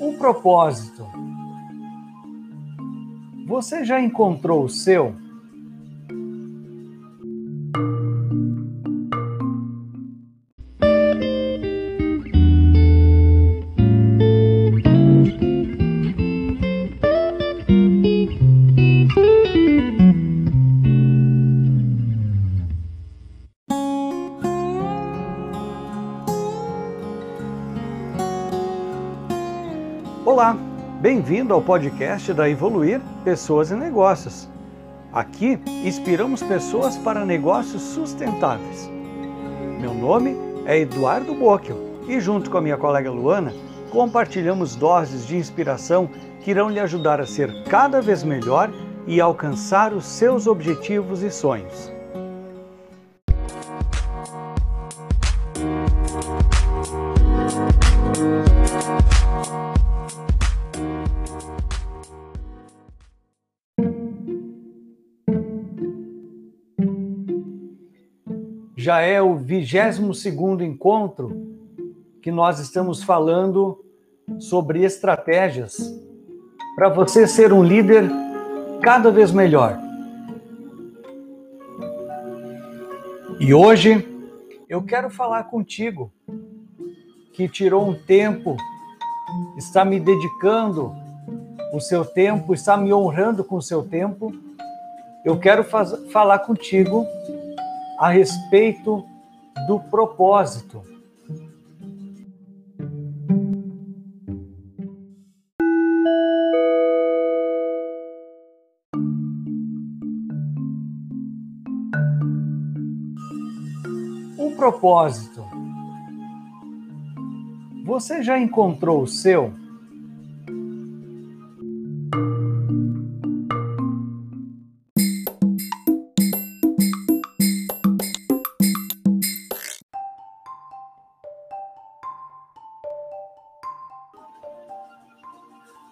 Um propósito. Você já encontrou o seu? Bem-vindo ao podcast da Evoluir Pessoas e Negócios. Aqui inspiramos pessoas para negócios sustentáveis. Meu nome é Eduardo Bocchio e, junto com a minha colega Luana, compartilhamos doses de inspiração que irão lhe ajudar a ser cada vez melhor e alcançar os seus objetivos e sonhos. Já é o 22 encontro que nós estamos falando sobre estratégias para você ser um líder cada vez melhor. E hoje eu quero falar contigo que tirou um tempo, está me dedicando o seu tempo, está me honrando com o seu tempo. Eu quero falar contigo a respeito do propósito. O propósito. Você já encontrou o seu?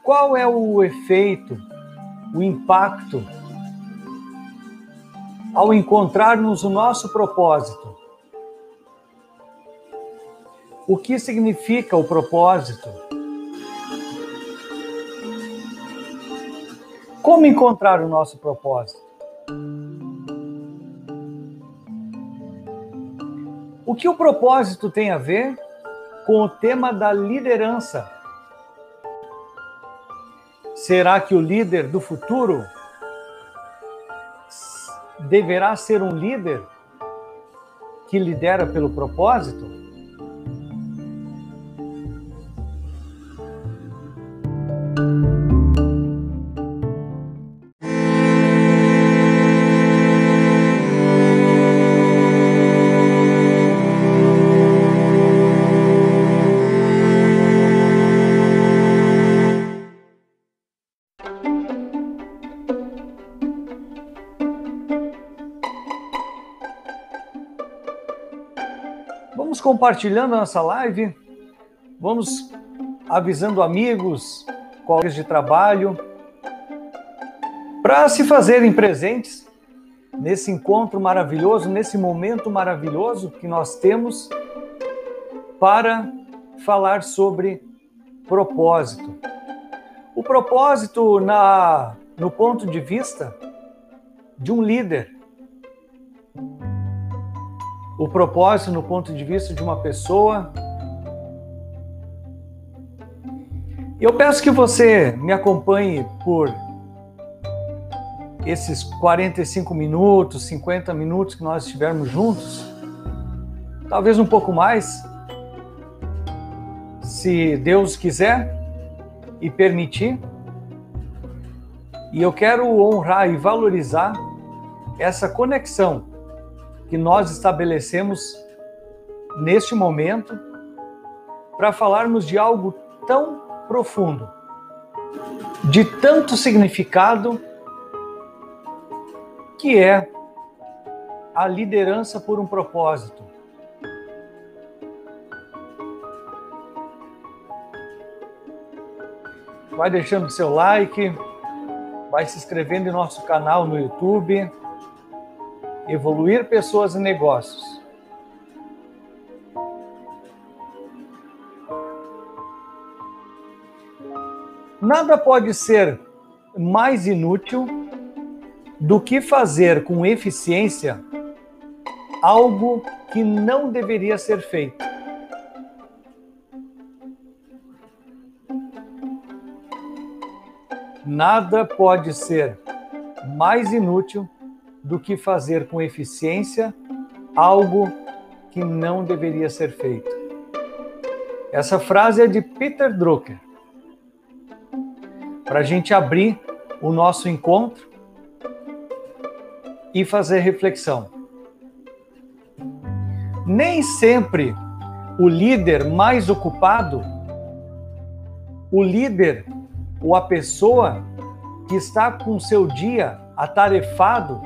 Qual é o efeito, o impacto ao encontrarmos o nosso propósito? O que significa o propósito? Como encontrar o nosso propósito? O que o propósito tem a ver com o tema da liderança? Será que o líder do futuro deverá ser um líder que lidera pelo propósito? Compartilhando a nossa live, vamos avisando amigos, colegas de trabalho, para se fazerem presentes nesse encontro maravilhoso, nesse momento maravilhoso que nós temos para falar sobre propósito. O propósito na no ponto de vista de um líder o propósito no ponto de vista de uma pessoa. Eu peço que você me acompanhe por esses 45 minutos, 50 minutos que nós estivermos juntos, talvez um pouco mais, se Deus quiser e permitir. E eu quero honrar e valorizar essa conexão que nós estabelecemos neste momento para falarmos de algo tão profundo, de tanto significado, que é a liderança por um propósito. Vai deixando seu like, vai se inscrevendo em nosso canal no YouTube evoluir pessoas e negócios. Nada pode ser mais inútil do que fazer com eficiência algo que não deveria ser feito. Nada pode ser mais inútil do que fazer com eficiência algo que não deveria ser feito. Essa frase é de Peter Drucker. Para a gente abrir o nosso encontro e fazer reflexão. Nem sempre o líder mais ocupado, o líder ou a pessoa que está com seu dia atarefado,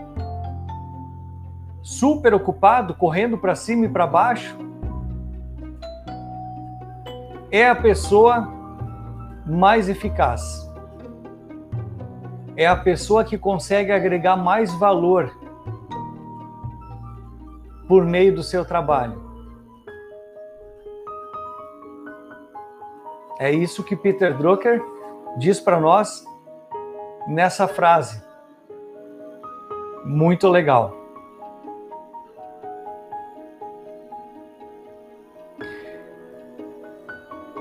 super ocupado, correndo para cima e para baixo, é a pessoa mais eficaz. É a pessoa que consegue agregar mais valor por meio do seu trabalho. É isso que Peter Drucker diz para nós nessa frase. Muito legal.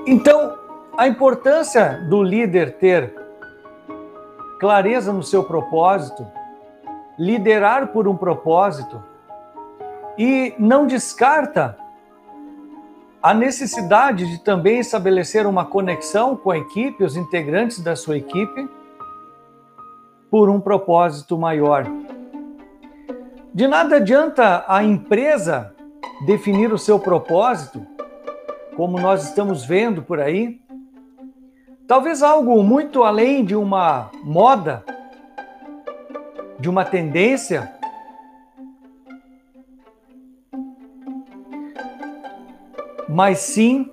Então, a importância do líder ter clareza no seu propósito, liderar por um propósito e não descarta a necessidade de também estabelecer uma conexão com a equipe, os integrantes da sua equipe, por um propósito maior. De nada adianta a empresa definir o seu propósito, como nós estamos vendo por aí. Talvez algo muito além de uma moda, de uma tendência, mas sim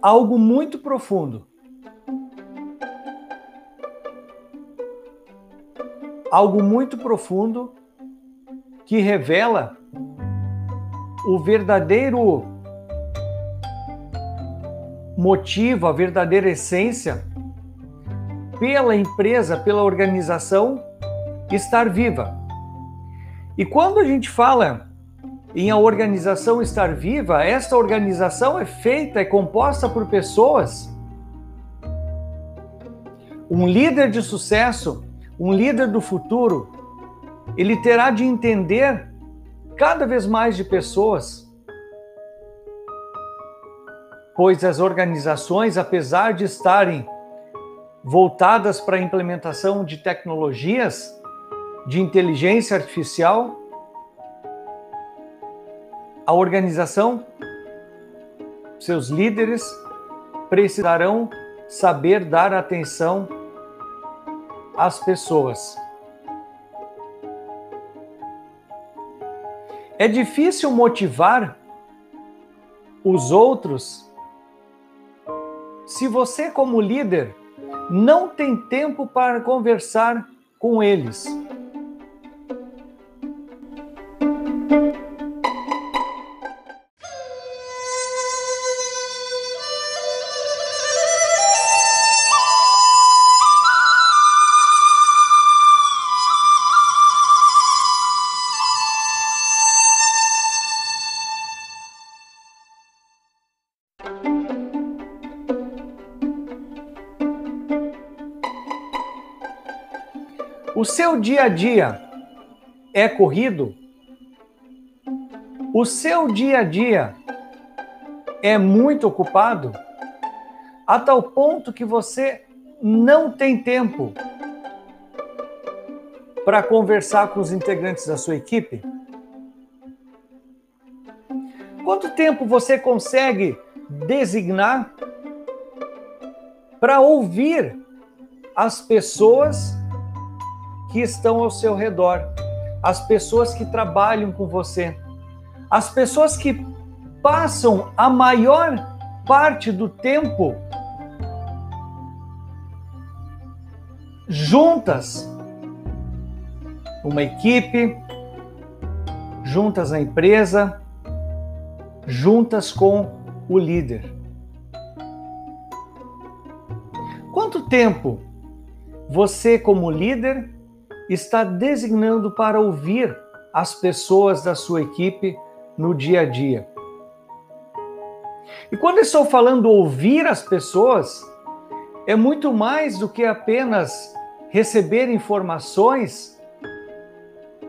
algo muito profundo. Algo muito profundo que revela o verdadeiro motivo, a verdadeira essência pela empresa, pela organização estar viva. E quando a gente fala em a organização estar viva, esta organização é feita, é composta por pessoas. Um líder de sucesso, um líder do futuro, ele terá de entender cada vez mais de pessoas. Pois as organizações, apesar de estarem voltadas para a implementação de tecnologias de inteligência artificial, a organização, seus líderes precisarão saber dar atenção às pessoas. É difícil motivar os outros se você, como líder, não tem tempo para conversar com eles. O seu dia a dia é corrido? O seu dia a dia é muito ocupado? A tal ponto que você não tem tempo para conversar com os integrantes da sua equipe? Quanto tempo você consegue designar para ouvir as pessoas que estão ao seu redor, as pessoas que trabalham com você, as pessoas que passam a maior parte do tempo juntas, uma equipe, juntas na empresa, juntas com o líder. tempo você, como líder, está designando para ouvir as pessoas da sua equipe no dia a dia? E quando estou falando ouvir as pessoas, é muito mais do que apenas receber informações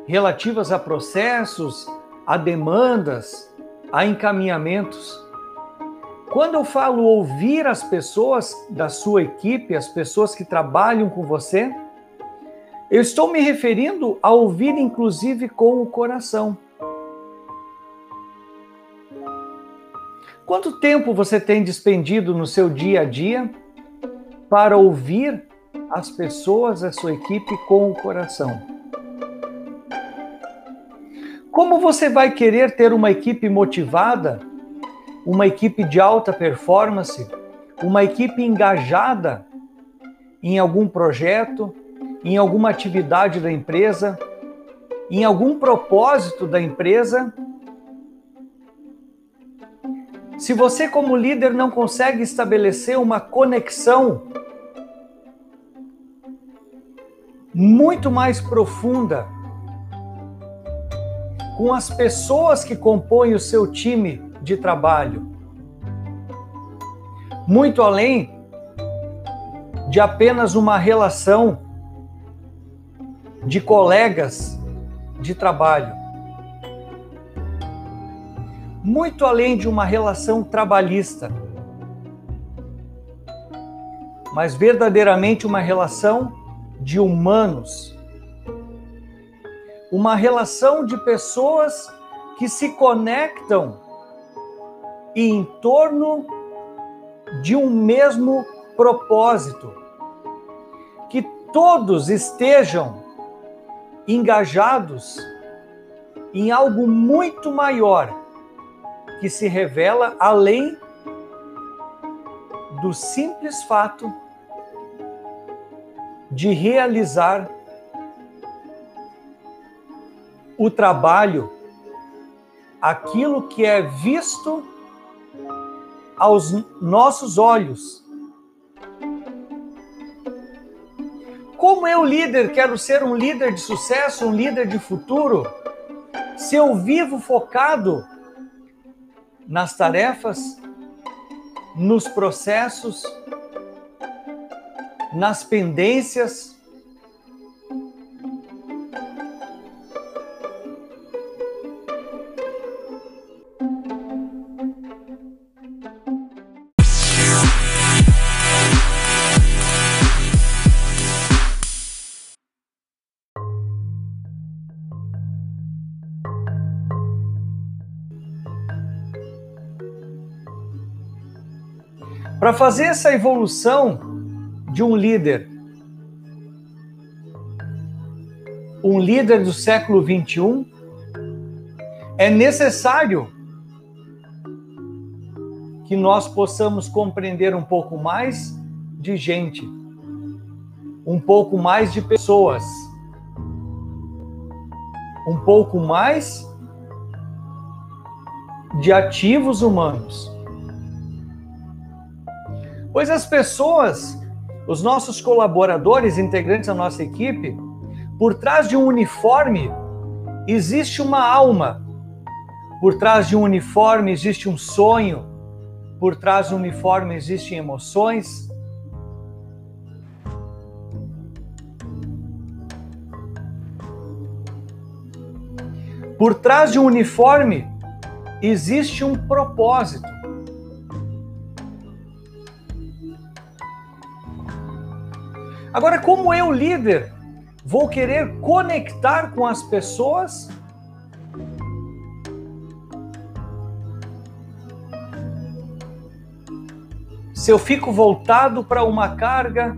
relativas a processos, a demandas, a encaminhamentos. Quando eu falo ouvir as pessoas da sua equipe, as pessoas que trabalham com você, eu estou me referindo a ouvir inclusive com o coração. Quanto tempo você tem despendido no seu dia a dia para ouvir as pessoas da sua equipe com o coração? Como você vai querer ter uma equipe motivada, uma equipe de alta performance, uma equipe engajada em algum projeto, em alguma atividade da empresa, em algum propósito da empresa, se você, como líder, não consegue estabelecer uma conexão muito mais profunda com as pessoas que compõem o seu time de trabalho, muito além de apenas uma relação de colegas de trabalho muito além de uma relação trabalhista, mas verdadeiramente uma relação de humanos. Uma relação de pessoas que se conectam em torno de um mesmo propósito. Que todos estejam engajados em algo muito maior que se revela além do simples fato de realizar o trabalho, aquilo que é visto aos nossos olhos. Como eu, líder, quero ser um líder de sucesso, um líder de futuro, se eu vivo focado nas tarefas, nos processos, nas pendências, Para fazer essa evolução de um líder, um líder do século 21, é necessário que nós possamos compreender um pouco mais de gente, um pouco mais de pessoas, um pouco mais de ativos humanos. Pois as pessoas, os nossos colaboradores, integrantes da nossa equipe, por trás de um uniforme existe uma alma. Por trás de um uniforme existe um sonho. Por trás do uniforme existem emoções. Por trás de um uniforme existe um propósito. Agora, como eu, líder, vou querer conectar com as pessoas? Se eu fico voltado para uma carga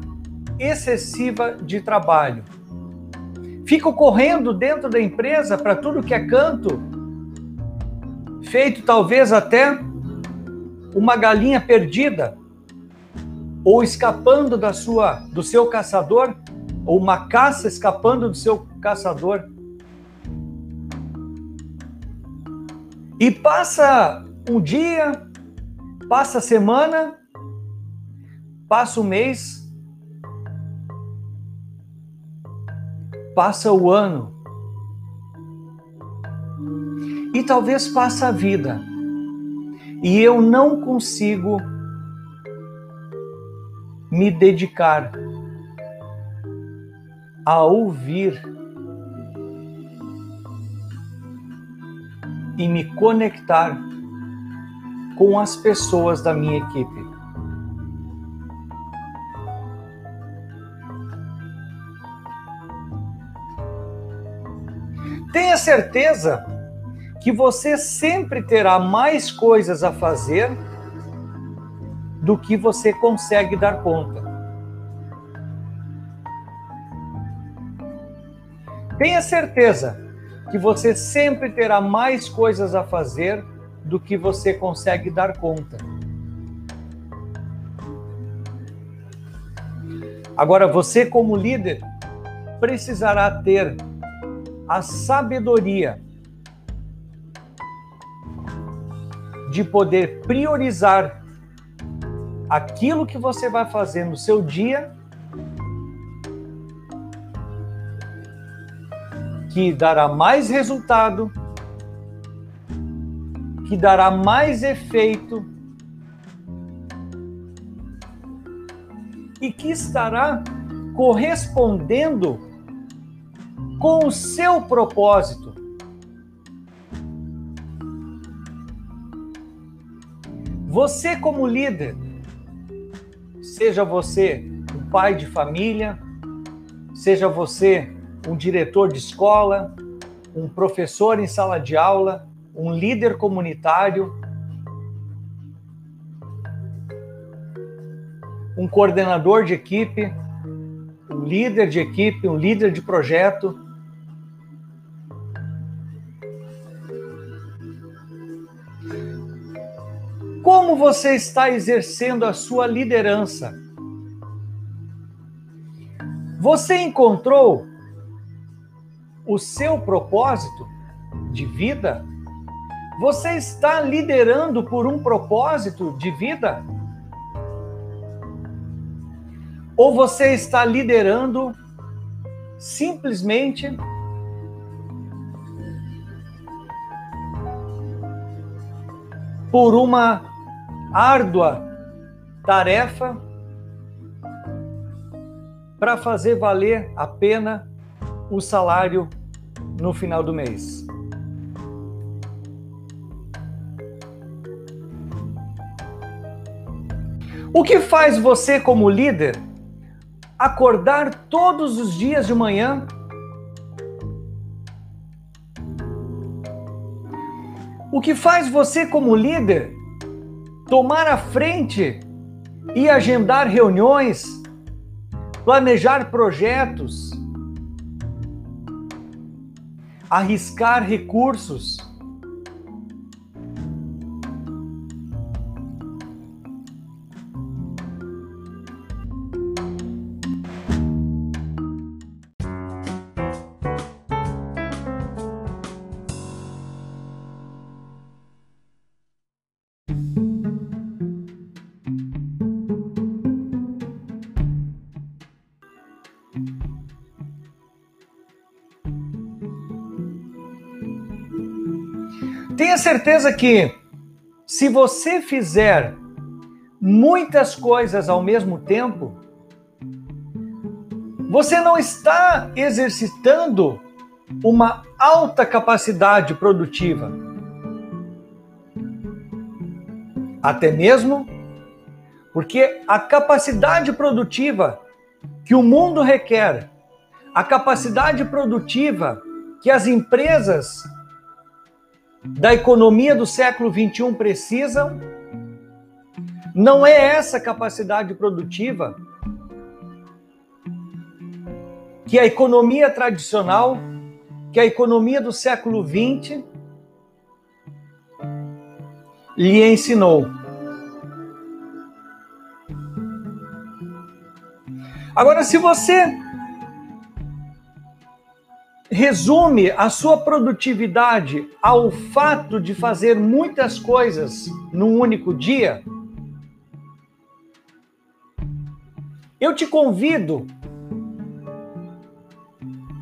excessiva de trabalho, fico correndo dentro da empresa para tudo que é canto, feito talvez até uma galinha perdida ou escapando da sua do seu caçador, ou uma caça escapando do seu caçador. E passa um dia, passa a semana, passa o mês, passa o ano. E talvez passa a vida. E eu não consigo me dedicar a ouvir e me conectar com as pessoas da minha equipe. Tenha certeza que você sempre terá mais coisas a fazer do que você consegue dar conta. Tenha certeza que você sempre terá mais coisas a fazer do que você consegue dar conta. Agora, você, como líder, precisará ter a sabedoria de poder priorizar aquilo que você vai fazer no seu dia que dará mais resultado, que dará mais efeito e que estará correspondendo com o seu propósito. Você, como líder, seja você um pai de família, seja você um diretor de escola, um professor em sala de aula, um líder comunitário, um coordenador de equipe, um líder de equipe, um líder de projeto. Como você está exercendo a sua liderança? Você encontrou o seu propósito de vida? Você está liderando por um propósito de vida? Ou você está liderando simplesmente por uma árdua tarefa para fazer valer a pena o salário no final do mês. O que faz você, como líder, acordar todos os dias de manhã? O que faz você, como líder, tomar a frente e agendar reuniões, planejar projetos, arriscar recursos. Certeza que se você fizer muitas coisas ao mesmo tempo, você não está exercitando uma alta capacidade produtiva. Até mesmo porque a capacidade produtiva que o mundo requer, a capacidade produtiva que as empresas da economia do século XXI precisam não é essa capacidade produtiva que a economia tradicional, que a economia do século XX lhe ensinou. Agora, se você resume a sua produtividade ao fato de fazer muitas coisas num único dia, eu te convido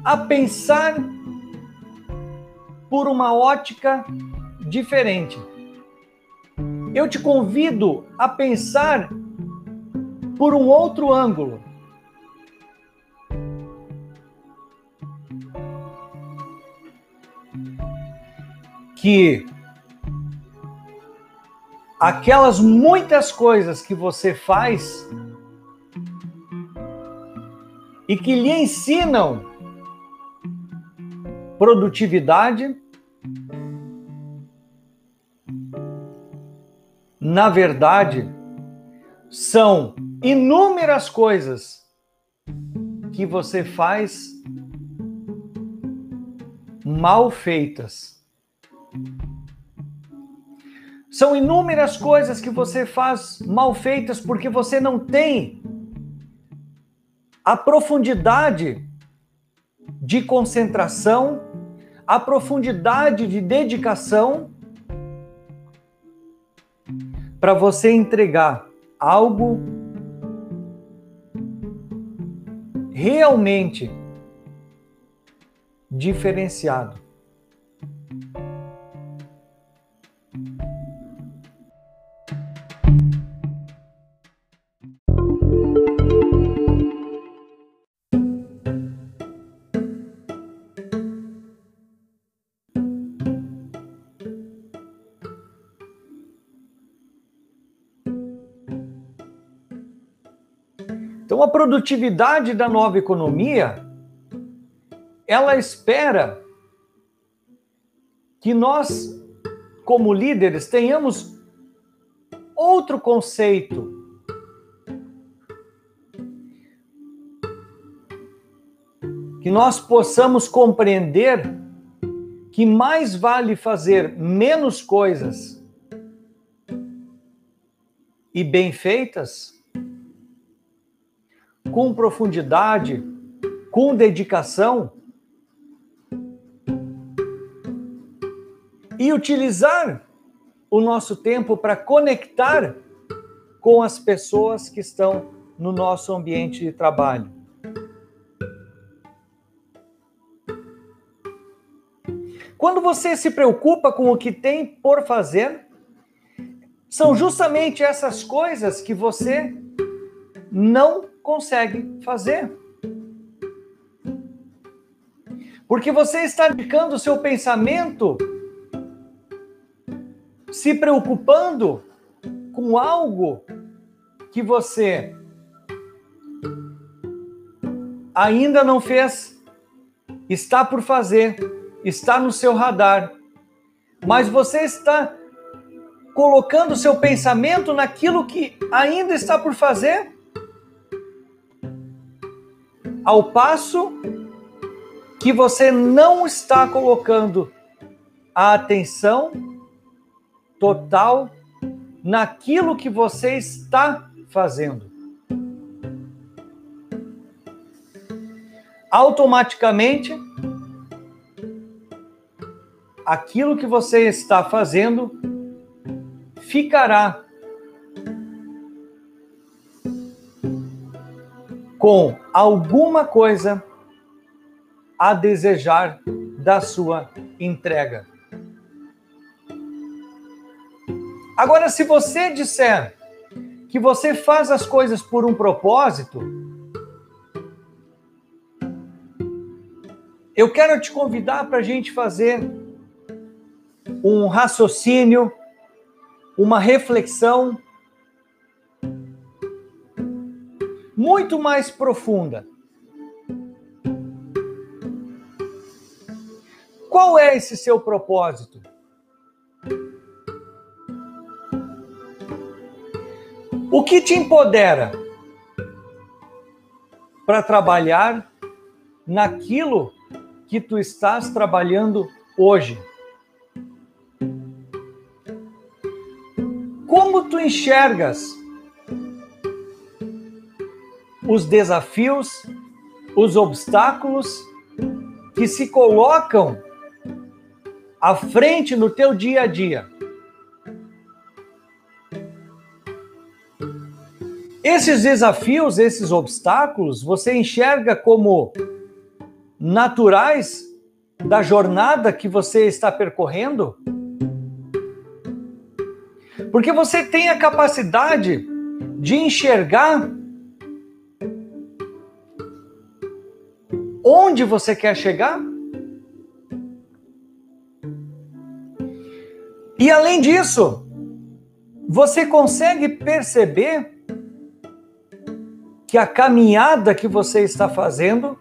a pensar por uma ótica diferente. Eu te convido a pensar por um outro ângulo. Que aquelas muitas coisas que você faz e que lhe ensinam produtividade, na verdade, são inúmeras coisas que você faz mal feitas. São inúmeras coisas que você faz mal feitas porque você não tem a profundidade de concentração, a profundidade de dedicação para você entregar algo realmente diferenciado. Produtividade da nova economia, ela espera que nós, como líderes, tenhamos outro conceito. Que nós possamos compreender que mais vale fazer menos coisas e bem feitas com profundidade, com dedicação e utilizar o nosso tempo para conectar com as pessoas que estão no nosso ambiente de trabalho. Quando você se preocupa com o que tem por fazer, são justamente essas coisas que você não consegue fazer. Porque você está dedicando o seu pensamento se preocupando com algo que você ainda não fez, está por fazer, está no seu radar, mas você está colocando seu pensamento naquilo que ainda está por fazer ao passo que você não está colocando a atenção total naquilo que você está fazendo. Automaticamente, aquilo que você está fazendo ficará com alguma coisa a desejar da sua entrega. Agora, se você disser que você faz as coisas por um propósito, eu quero te convidar para a gente fazer um raciocínio, uma reflexão muito mais profunda. Qual é esse seu propósito? O que te empodera para trabalhar naquilo que tu estás trabalhando hoje? Como tu enxergas os desafios, os obstáculos que se colocam à frente no teu dia a dia. Esses desafios, esses obstáculos, você enxerga como naturais da jornada que você está percorrendo? Porque você tem a capacidade de enxergar onde você quer chegar? E além disso, você consegue perceber que a caminhada que você está fazendo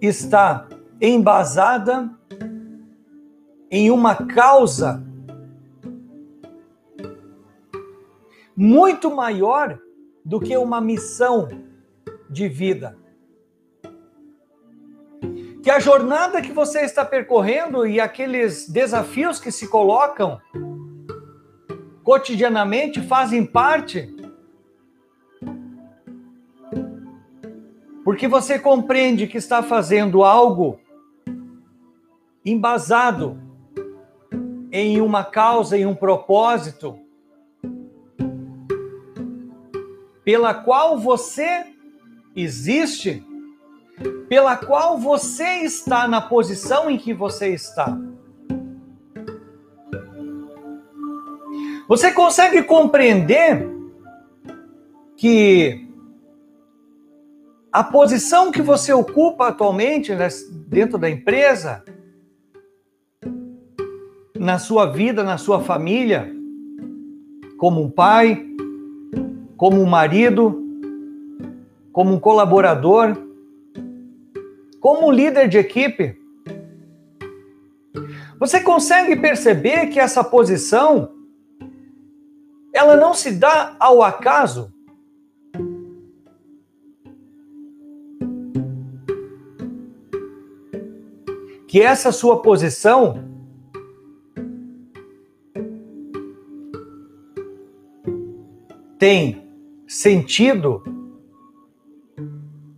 está embasada em uma causa muito maior do que uma missão de vida. Que a jornada que você está percorrendo e aqueles desafios que se colocam cotidianamente fazem parte porque você compreende que está fazendo algo embasado em uma causa, em um propósito, pela qual você existe, pela qual você está na posição em que você está. Você consegue compreender que a posição que você ocupa atualmente dentro da empresa na sua vida, na sua família, como um pai, como um marido, como um colaborador, como um líder de equipe. Você consegue perceber que essa posição ela não se dá ao acaso? Que essa sua posição tem sentido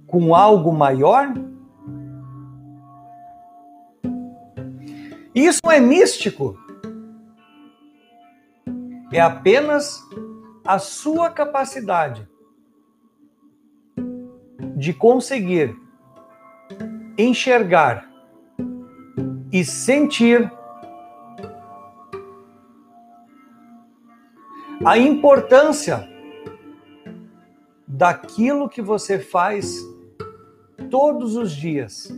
com algo maior? Isso é místico. É apenas a sua capacidade de conseguir enxergar e sentir a importância daquilo que você faz todos os dias.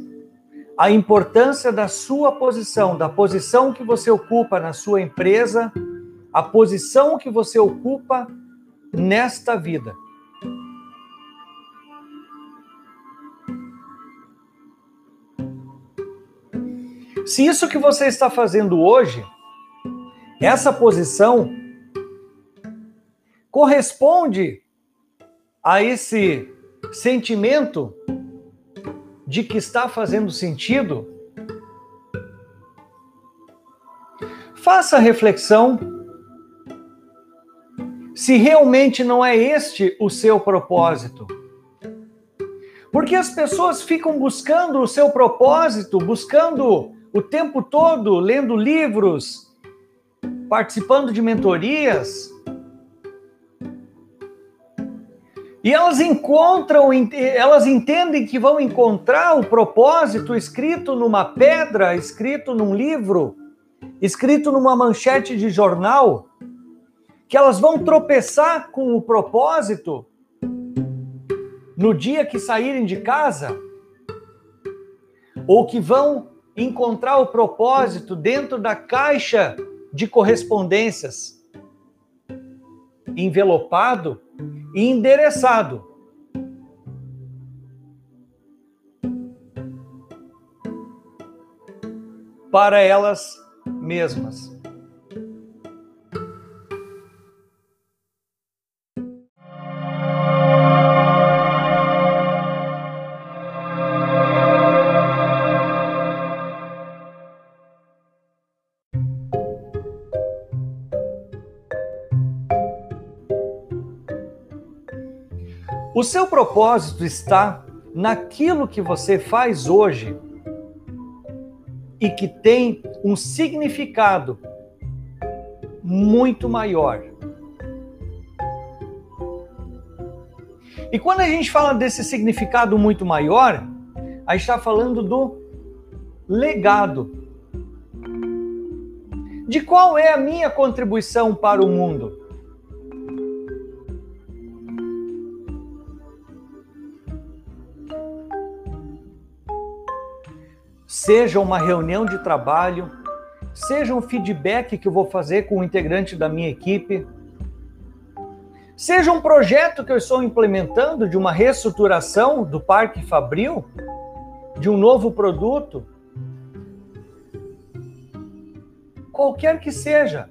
A importância da sua posição, da posição que você ocupa na sua empresa, a posição que você ocupa nesta vida. Se isso que você está fazendo hoje, essa posição, corresponde a esse sentimento de que está fazendo sentido, faça a reflexão se realmente não é este o seu propósito. Porque as pessoas ficam buscando o seu propósito, buscando o tempo todo, lendo livros, participando de mentorias, E elas encontram, elas entendem que vão encontrar o propósito escrito numa pedra, escrito num livro, escrito numa manchete de jornal, que elas vão tropeçar com o propósito no dia que saírem de casa, ou que vão encontrar o propósito dentro da caixa de correspondências, envelopado endereçado. Para elas mesmas. O seu propósito está naquilo que você faz hoje e que tem um significado muito maior. E quando a gente fala desse significado muito maior, a gente está falando do legado. De qual é a minha contribuição para o mundo? Seja uma reunião de trabalho, seja um feedback que eu vou fazer com um integrante da minha equipe, seja um projeto que eu estou implementando de uma reestruturação do Parque Fabril, de um novo produto, qualquer que seja.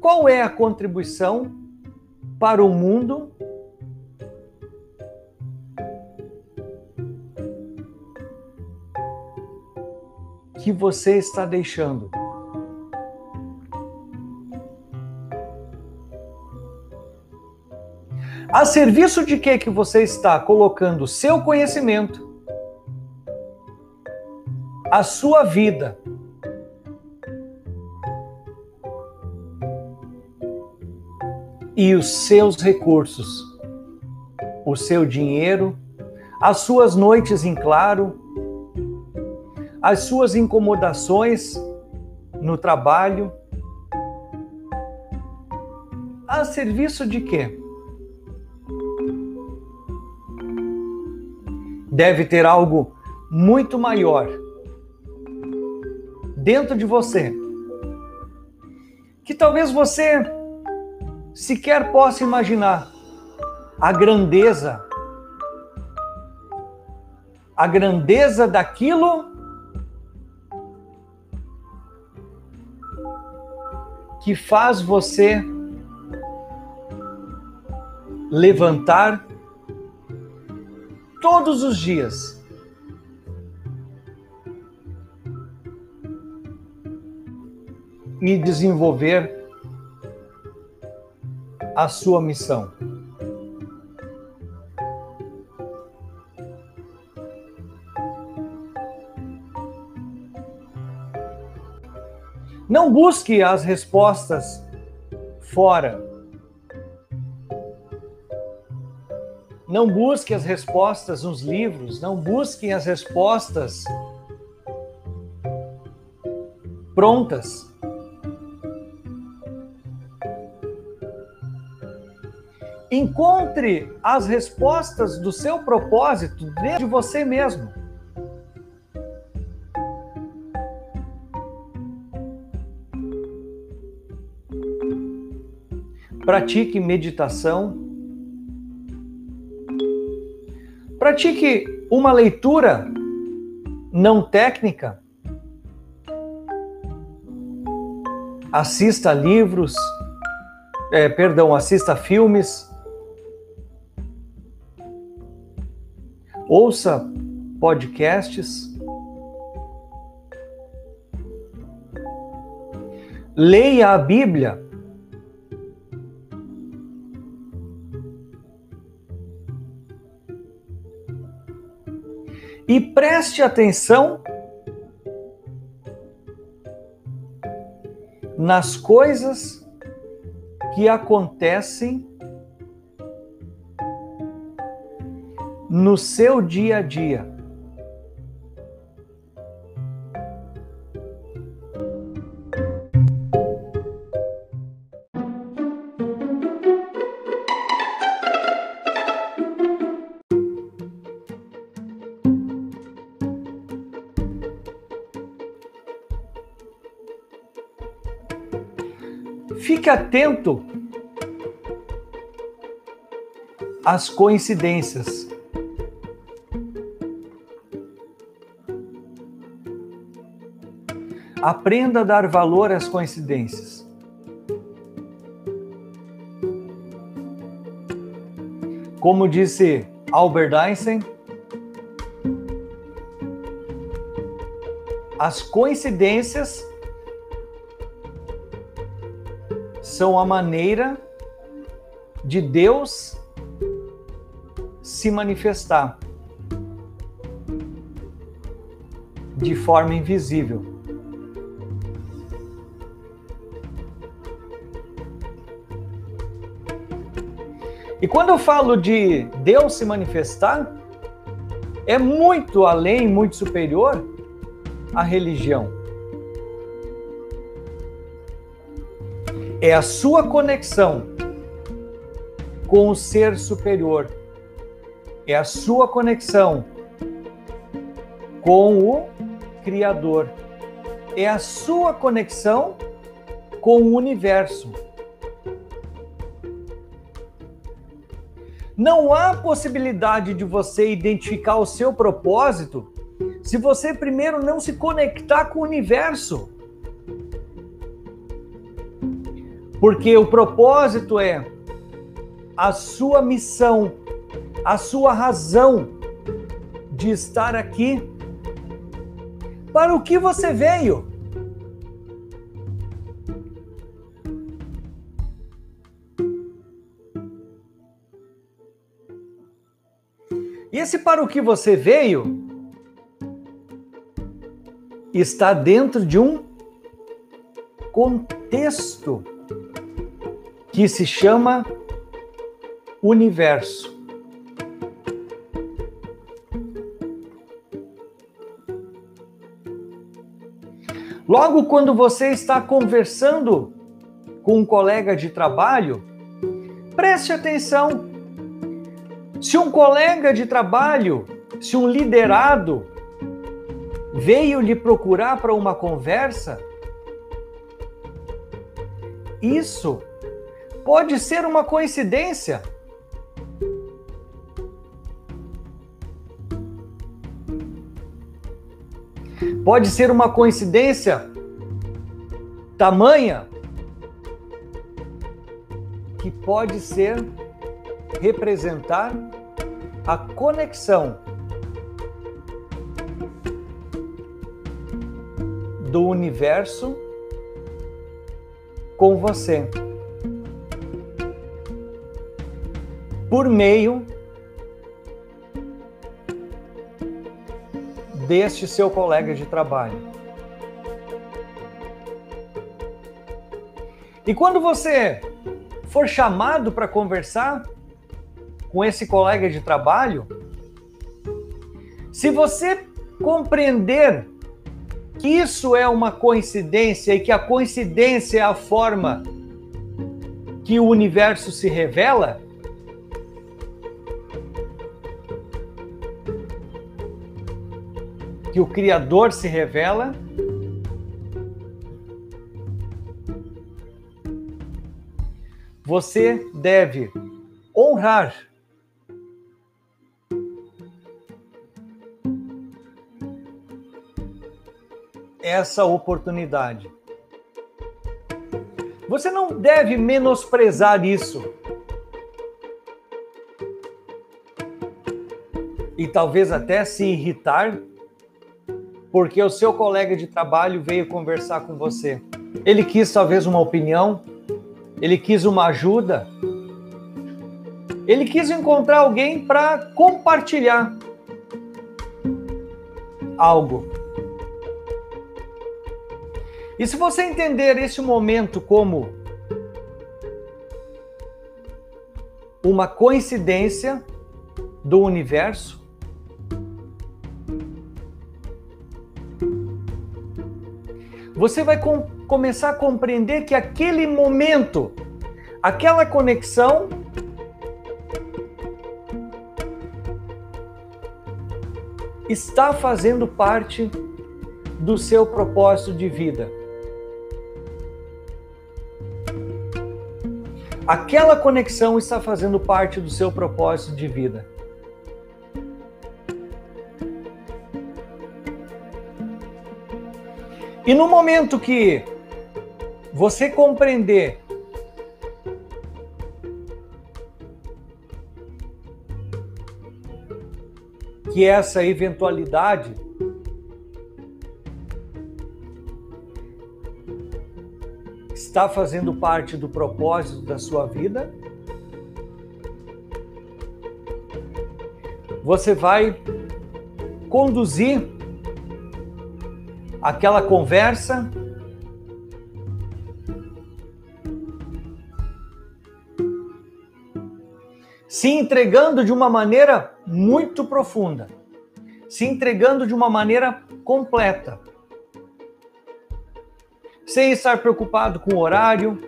Qual é a contribuição para o mundo que você está deixando? A serviço de que que você está colocando seu conhecimento, a sua vida. E os seus recursos, o seu dinheiro, as suas noites em claro, as suas incomodações no trabalho, a serviço de quê? Deve ter algo muito maior dentro de você, que talvez você sequer possa imaginar a grandeza, a grandeza daquilo que faz você levantar todos os dias e desenvolver a sua missão. Não busque as respostas fora. Não busque as respostas nos livros, não busque as respostas prontas. Encontre as respostas do seu propósito dentro de você mesmo. Pratique meditação. Pratique uma leitura não técnica. Assista livros, é, perdão, assista filmes ouça podcasts, leia a Bíblia. E preste atenção nas coisas que acontecem no seu dia a dia. Atento às coincidências. Aprenda a dar valor às coincidências. Como disse Albert Einstein, as coincidências são a maneira de Deus se manifestar de forma invisível. E quando eu falo de Deus se manifestar, é muito além, muito superior à religião. É a sua conexão com o ser superior. É a sua conexão com o Criador. É a sua conexão com o universo. Não há possibilidade de você identificar o seu propósito se você primeiro não se conectar com o universo. Porque o propósito é a sua missão, a sua razão de estar aqui. Para o que você veio? E esse para o que você veio está dentro de um contexto que se chama universo. Logo, quando você está conversando com um colega de trabalho, preste atenção se um colega de trabalho, se um liderado veio lhe procurar para uma conversa, isso pode ser uma coincidência. Pode ser uma coincidência tamanha que pode ser representar a conexão do universo com você. Por meio deste seu colega de trabalho. E quando você for chamado para conversar, com esse colega de trabalho, se você compreender que isso é uma coincidência e que a coincidência é a forma que o universo se revela, que o Criador se revela, você deve honrar essa oportunidade. Você não deve menosprezar isso. E talvez até se irritar, porque o seu colega de trabalho veio conversar com você. Ele quis talvez uma opinião, ele quis uma ajuda, ele quis encontrar alguém para compartilhar algo. E se você entender esse momento como uma coincidência do universo, você vai com, começar a compreender que aquele momento, aquela conexão, está fazendo parte do seu propósito de vida. Aquela conexão está fazendo parte do seu propósito de vida. E no momento que você compreender que essa eventualidade está fazendo parte do propósito da sua vida, você vai conduzir aquela conversa. Se entregando de uma maneira muito profunda, se entregando de uma maneira completa, sem estar preocupado com o horário,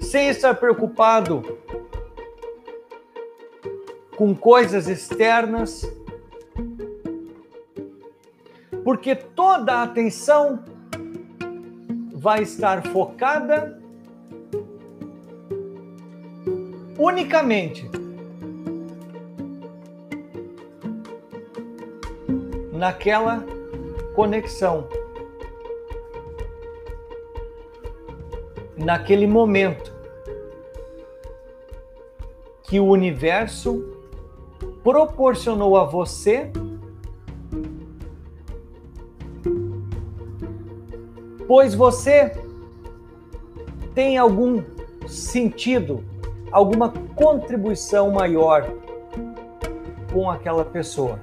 sem estar preocupado com coisas externas, porque toda a atenção vai estar focada unicamente naquela conexão, naquele momento que o universo proporcionou a você pois você tem algum sentido, alguma contribuição maior com aquela pessoa.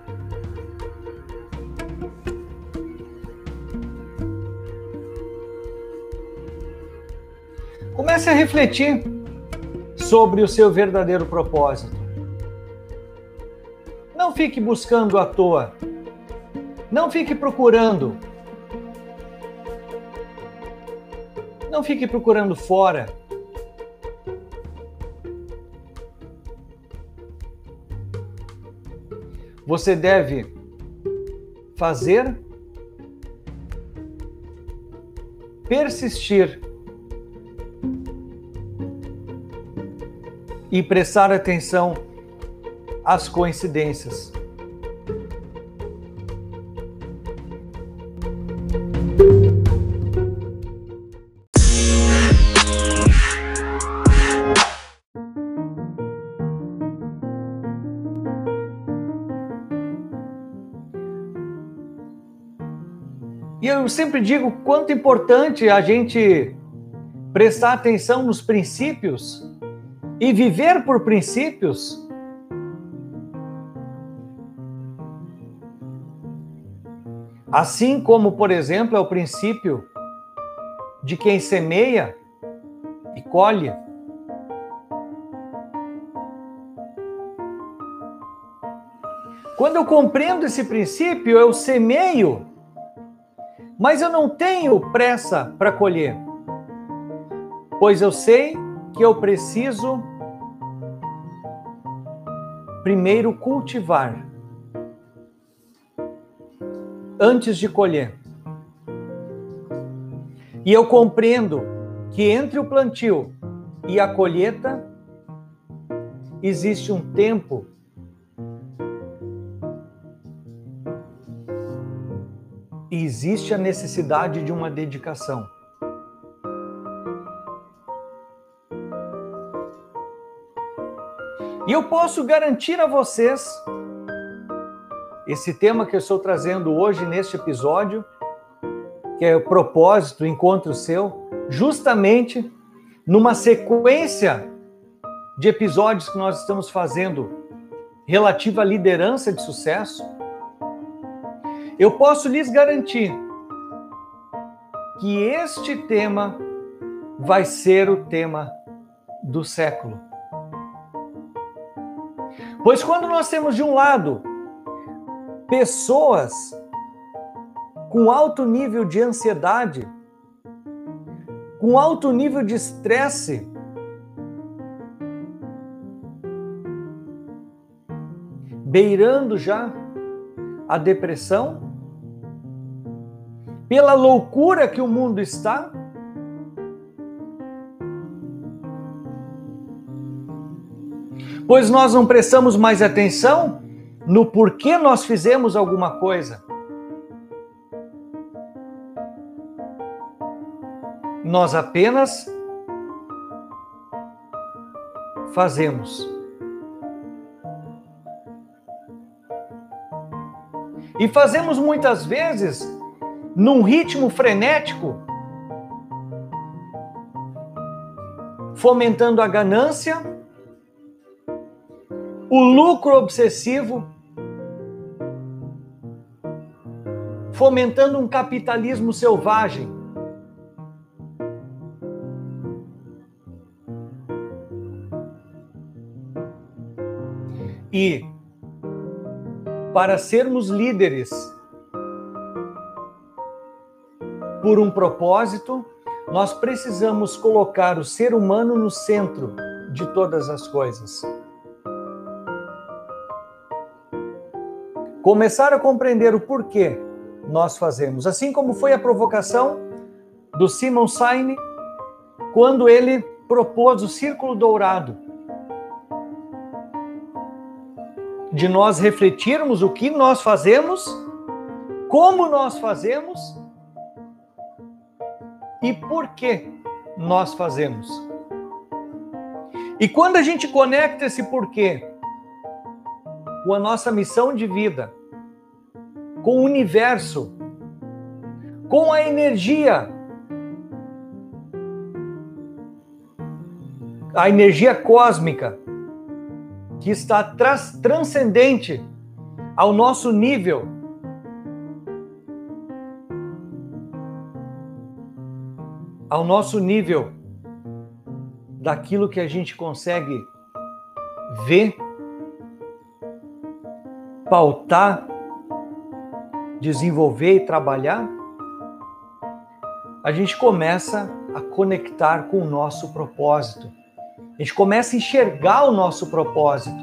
Comece a refletir sobre o seu verdadeiro propósito. Não fique buscando à toa. Não fique procurando Não fique procurando fora. Você deve fazer, persistir e prestar atenção às coincidências. Sempre digo quanto importante a gente prestar atenção nos princípios e viver por princípios. Assim como, por exemplo, é o princípio de quem semeia e colhe. Quando eu compreendo esse princípio, eu semeio mas eu não tenho pressa para colher, pois eu sei que eu preciso primeiro cultivar antes de colher. E eu compreendo que entre o plantio e a colheita existe um tempo e existe a necessidade de uma dedicação. E eu posso garantir a vocês esse tema que eu estou trazendo hoje neste episódio, que é o propósito, o encontro seu, justamente numa sequência de episódios que nós estamos fazendo relativa à liderança de sucesso, eu posso lhes garantir que este tema vai ser o tema do século. Pois quando nós temos de um lado pessoas com alto nível de ansiedade, com alto nível de estresse, beirando já a depressão, pela loucura que o mundo está? Pois nós não prestamos mais atenção no porquê nós fizemos alguma coisa. Nós apenas fazemos. E fazemos muitas vezes num ritmo frenético, fomentando a ganância, o lucro obsessivo, fomentando um capitalismo selvagem. E para sermos líderes por um propósito, nós precisamos colocar o ser humano no centro de todas as coisas. Começar a compreender o porquê nós fazemos, assim como foi a provocação do Simon Sinek quando ele propôs o círculo dourado. De nós refletirmos o que nós fazemos, como nós fazemos e por que nós fazemos. E quando a gente conecta esse porquê com a nossa missão de vida, com o universo, com a energia, a energia cósmica que está trans transcendente ao nosso nível. Ao nosso nível daquilo que a gente consegue ver, pautar, desenvolver e trabalhar, a gente começa a conectar com o nosso propósito. A gente começa a enxergar o nosso propósito.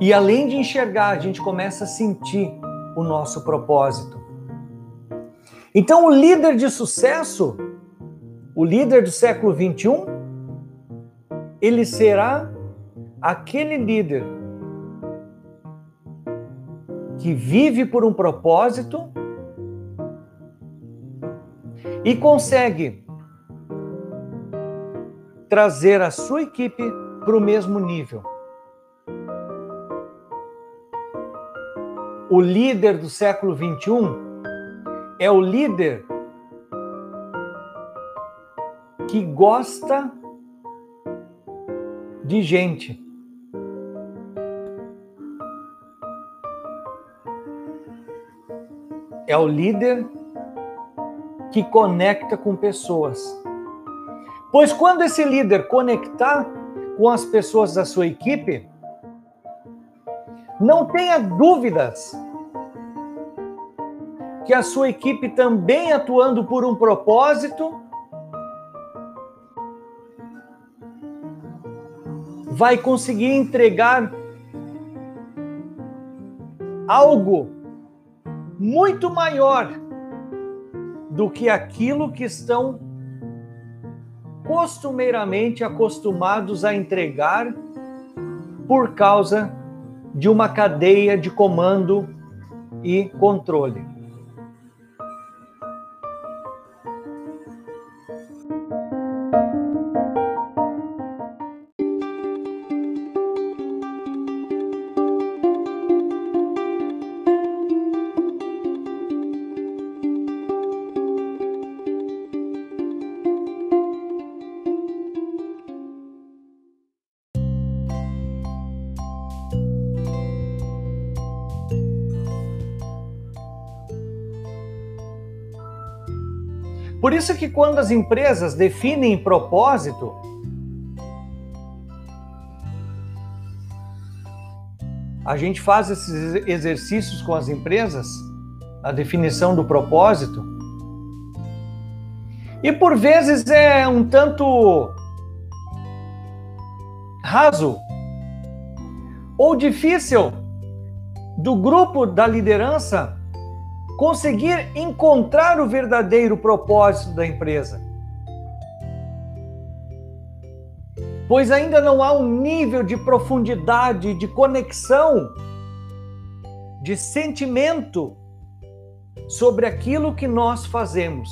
E além de enxergar, a gente começa a sentir o nosso propósito. Então, o líder de sucesso o líder do século 21, ele será aquele líder que vive por um propósito e consegue trazer a sua equipe para o mesmo nível. O líder do século 21 é o líder que gosta de gente. É o líder que conecta com pessoas. Pois quando esse líder conectar com as pessoas da sua equipe, não tenha dúvidas que a sua equipe também atuando por um propósito vai conseguir entregar algo muito maior do que aquilo que estão costumeiramente acostumados a entregar por causa de uma cadeia de comando e controle. Isso que quando as empresas definem propósito, a gente faz esses exercícios com as empresas, a definição do propósito. E por vezes é um tanto raso ou difícil do grupo da liderança conseguir encontrar o verdadeiro propósito da empresa. Pois ainda não há um nível de profundidade, de conexão, de sentimento sobre aquilo que nós fazemos,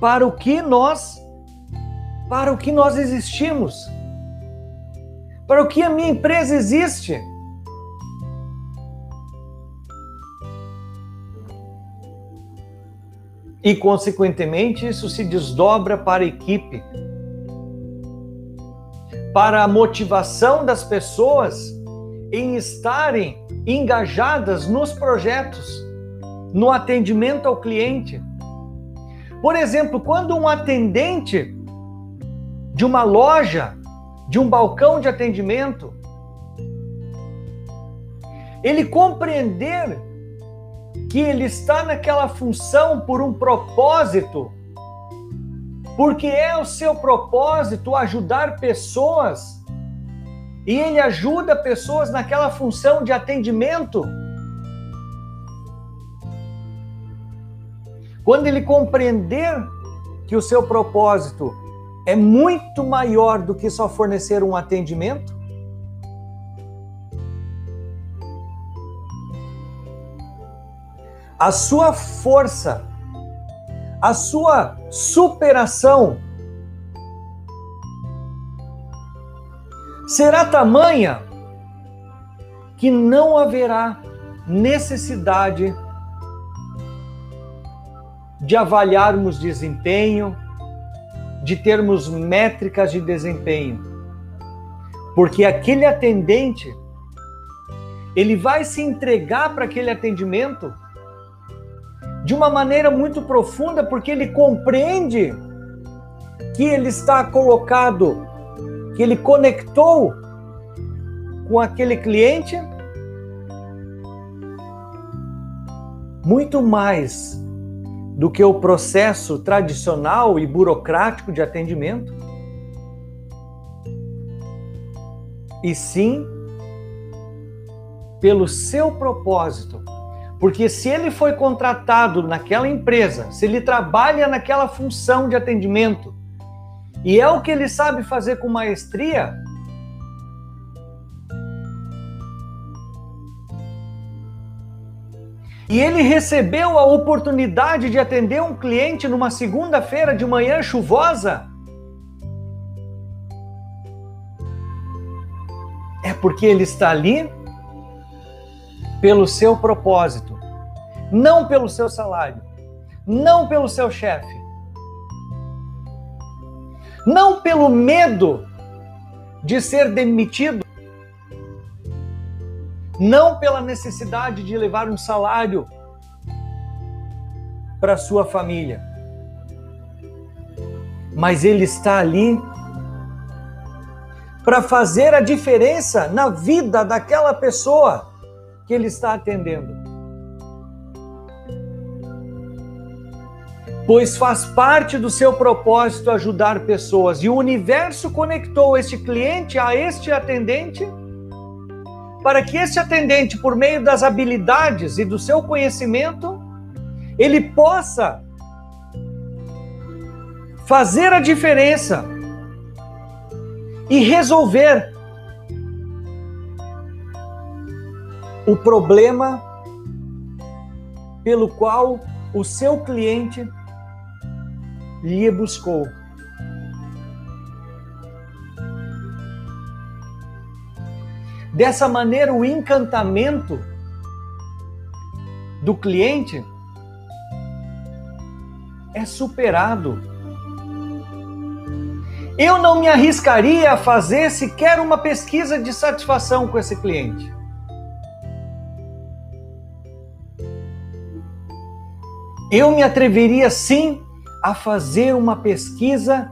para o que nós para o que nós existimos, para o que a minha empresa existe. E, consequentemente, isso se desdobra para a equipe, para a motivação das pessoas em estarem engajadas nos projetos, no atendimento ao cliente. Por exemplo, quando um atendente de uma loja de um balcão de atendimento, ele compreender que ele está naquela função por um propósito, porque é o seu propósito ajudar pessoas, e ele ajuda pessoas naquela função de atendimento. Quando ele compreender que o seu propósito é muito maior do que só fornecer um atendimento, a sua força, a sua superação será tamanha que não haverá necessidade de avaliarmos desempenho, de termos métricas de desempenho. Porque aquele atendente ele vai se entregar para aquele atendimento de uma maneira muito profunda, porque ele compreende que ele está colocado, que ele conectou com aquele cliente muito mais do que o processo tradicional e burocrático de atendimento, e sim pelo seu propósito porque se ele foi contratado naquela empresa, se ele trabalha naquela função de atendimento, e é o que ele sabe fazer com maestria, e ele recebeu a oportunidade de atender um cliente numa segunda-feira de manhã chuvosa, é porque ele está ali pelo seu propósito, não pelo seu salário, não pelo seu chefe, não pelo medo de ser demitido, não pela necessidade de levar um salário para sua família, mas ele está ali para fazer a diferença na vida daquela pessoa que ele está atendendo. Pois faz parte do seu propósito ajudar pessoas e o universo conectou este cliente a este atendente para que este atendente, por meio das habilidades e do seu conhecimento, ele possa fazer a diferença e resolver o problema pelo qual o seu cliente lhe buscou. Dessa maneira, o encantamento do cliente é superado. Eu não me arriscaria a fazer sequer uma pesquisa de satisfação com esse cliente. Eu me atreveria sim a fazer uma pesquisa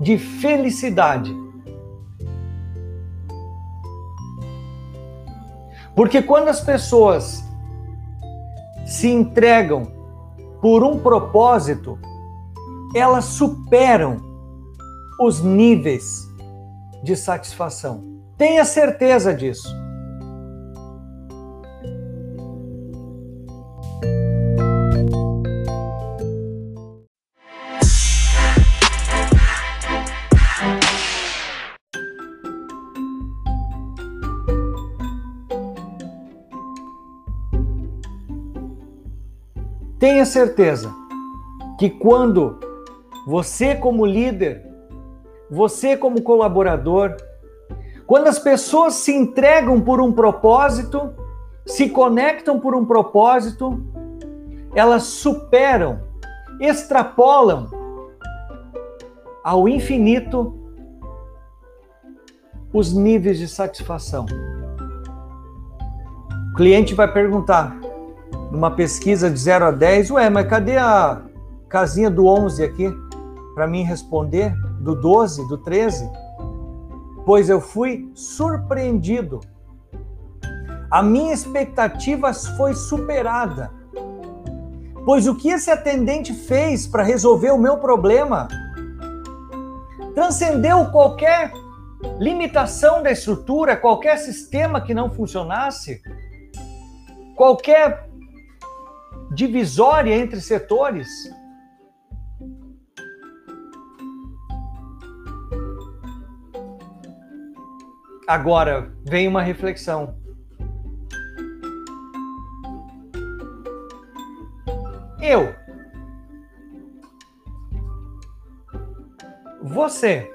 de felicidade. Porque quando as pessoas se entregam por um propósito, elas superam os níveis de satisfação. Tenha certeza disso. Tenha certeza que quando você, como líder, você, como colaborador, quando as pessoas se entregam por um propósito, se conectam por um propósito, elas superam, extrapolam ao infinito os níveis de satisfação. O cliente vai perguntar: numa pesquisa de 0 a 10, ué, mas cadê a casinha do 11 aqui para mim responder? Do 12, do 13? pois eu fui surpreendido. A minha expectativa foi superada. Pois o que esse atendente fez para resolver o meu problema transcendeu qualquer limitação da estrutura, qualquer sistema que não funcionasse, qualquer divisória entre setores. Agora vem uma reflexão. Eu. Você.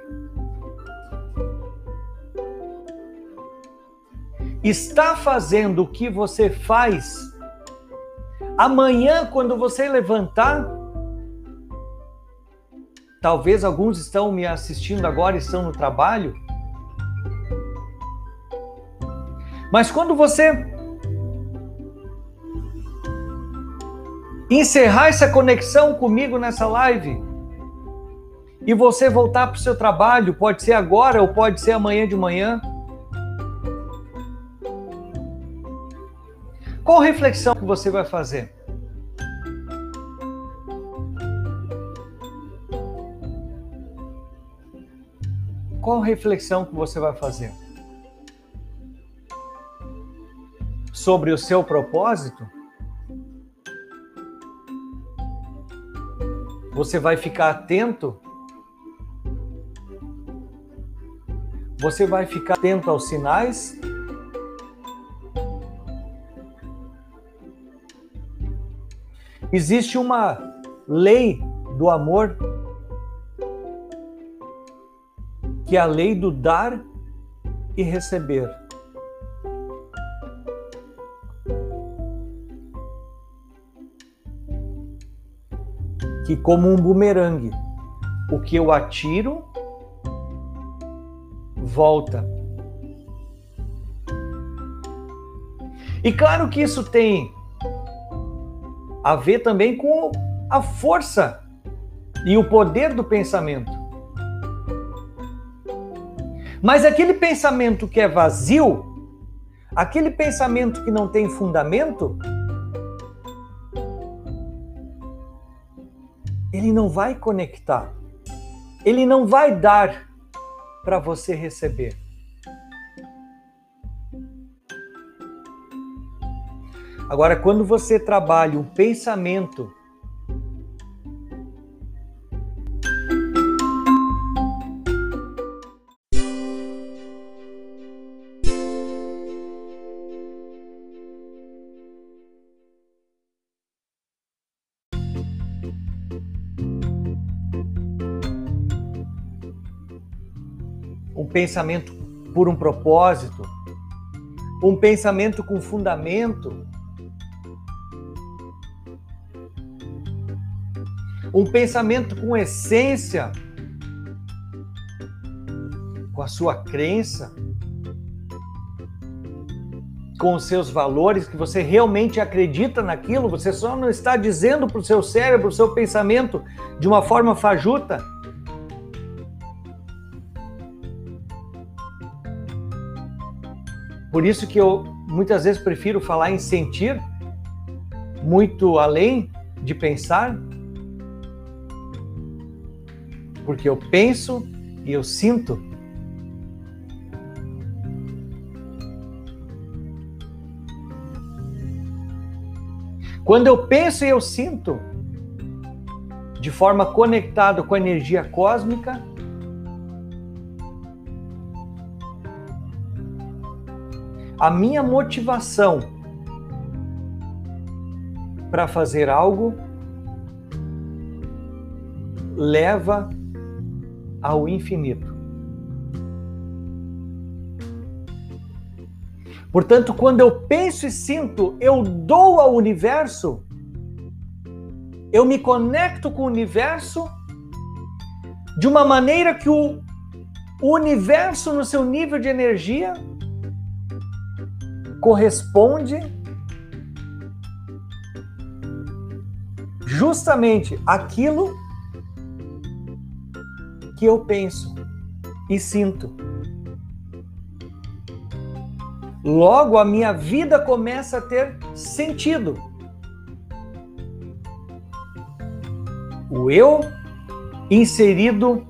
Está fazendo o que você faz amanhã, quando você levantar. Talvez alguns estão me assistindo agora, estão no trabalho Mas quando você encerrar essa conexão comigo nessa live e você voltar para o seu trabalho, pode ser agora ou pode ser amanhã de manhã. Qual reflexão que você vai fazer? Qual reflexão que você vai fazer? sobre o seu propósito, você vai ficar atento, você vai ficar atento aos sinais. Existe uma lei do amor, que é a lei do dar e receber. que, como um bumerangue, o que eu atiro volta. E claro que isso tem a ver também com a força e o poder do pensamento. Mas aquele pensamento que é vazio, aquele pensamento que não tem fundamento, ele não vai conectar. Ele não vai dar para você receber. Agora, quando você trabalha um pensamento pensamento por um propósito, um pensamento com fundamento, um pensamento com essência, com a sua crença, com os seus valores, que você realmente acredita naquilo, você só não está dizendo para o seu cérebro, para o seu pensamento de uma forma fajuta. Por isso que eu muitas vezes prefiro falar em sentir, muito além de pensar, porque eu penso e eu sinto. Quando eu penso e eu sinto, de forma conectada com a energia cósmica, a minha motivação para fazer algo leva ao infinito. Portanto, quando eu penso e sinto, eu dou ao universo, eu me conecto com o universo de uma maneira que o, universo, no seu nível de energia, corresponde justamente aquilo que eu penso e sinto. Logo, a minha vida começa a ter sentido. O eu inserido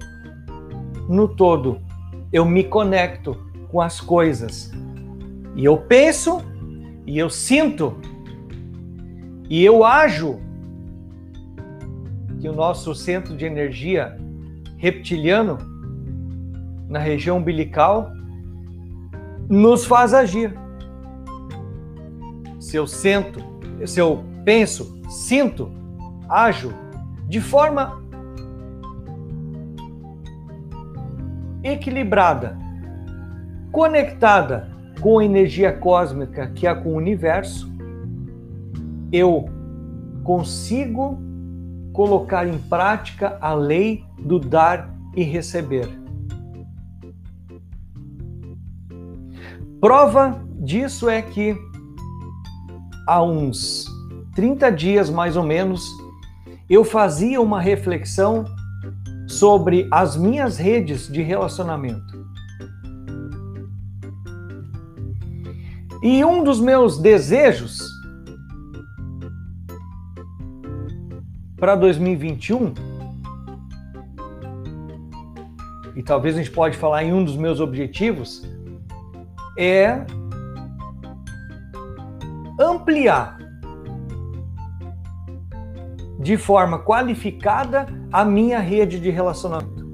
no todo. Eu me conecto com as coisas. E eu penso, e eu sinto, e eu ajo que o nosso centro de energia reptiliano, na região umbilical, nos faz agir. Se eu sento, se eu penso, sinto, ajo de forma equilibrada, conectada com a energia cósmica que há com o universo, eu consigo colocar em prática a lei do dar e receber. Prova disso é que há uns 30 dias mais ou menos eu fazia uma reflexão sobre as minhas redes de relacionamento. E um dos meus desejos para 2021 e talvez a gente pode falar em um dos meus objetivos é ampliar de forma qualificada a minha rede de relacionamento.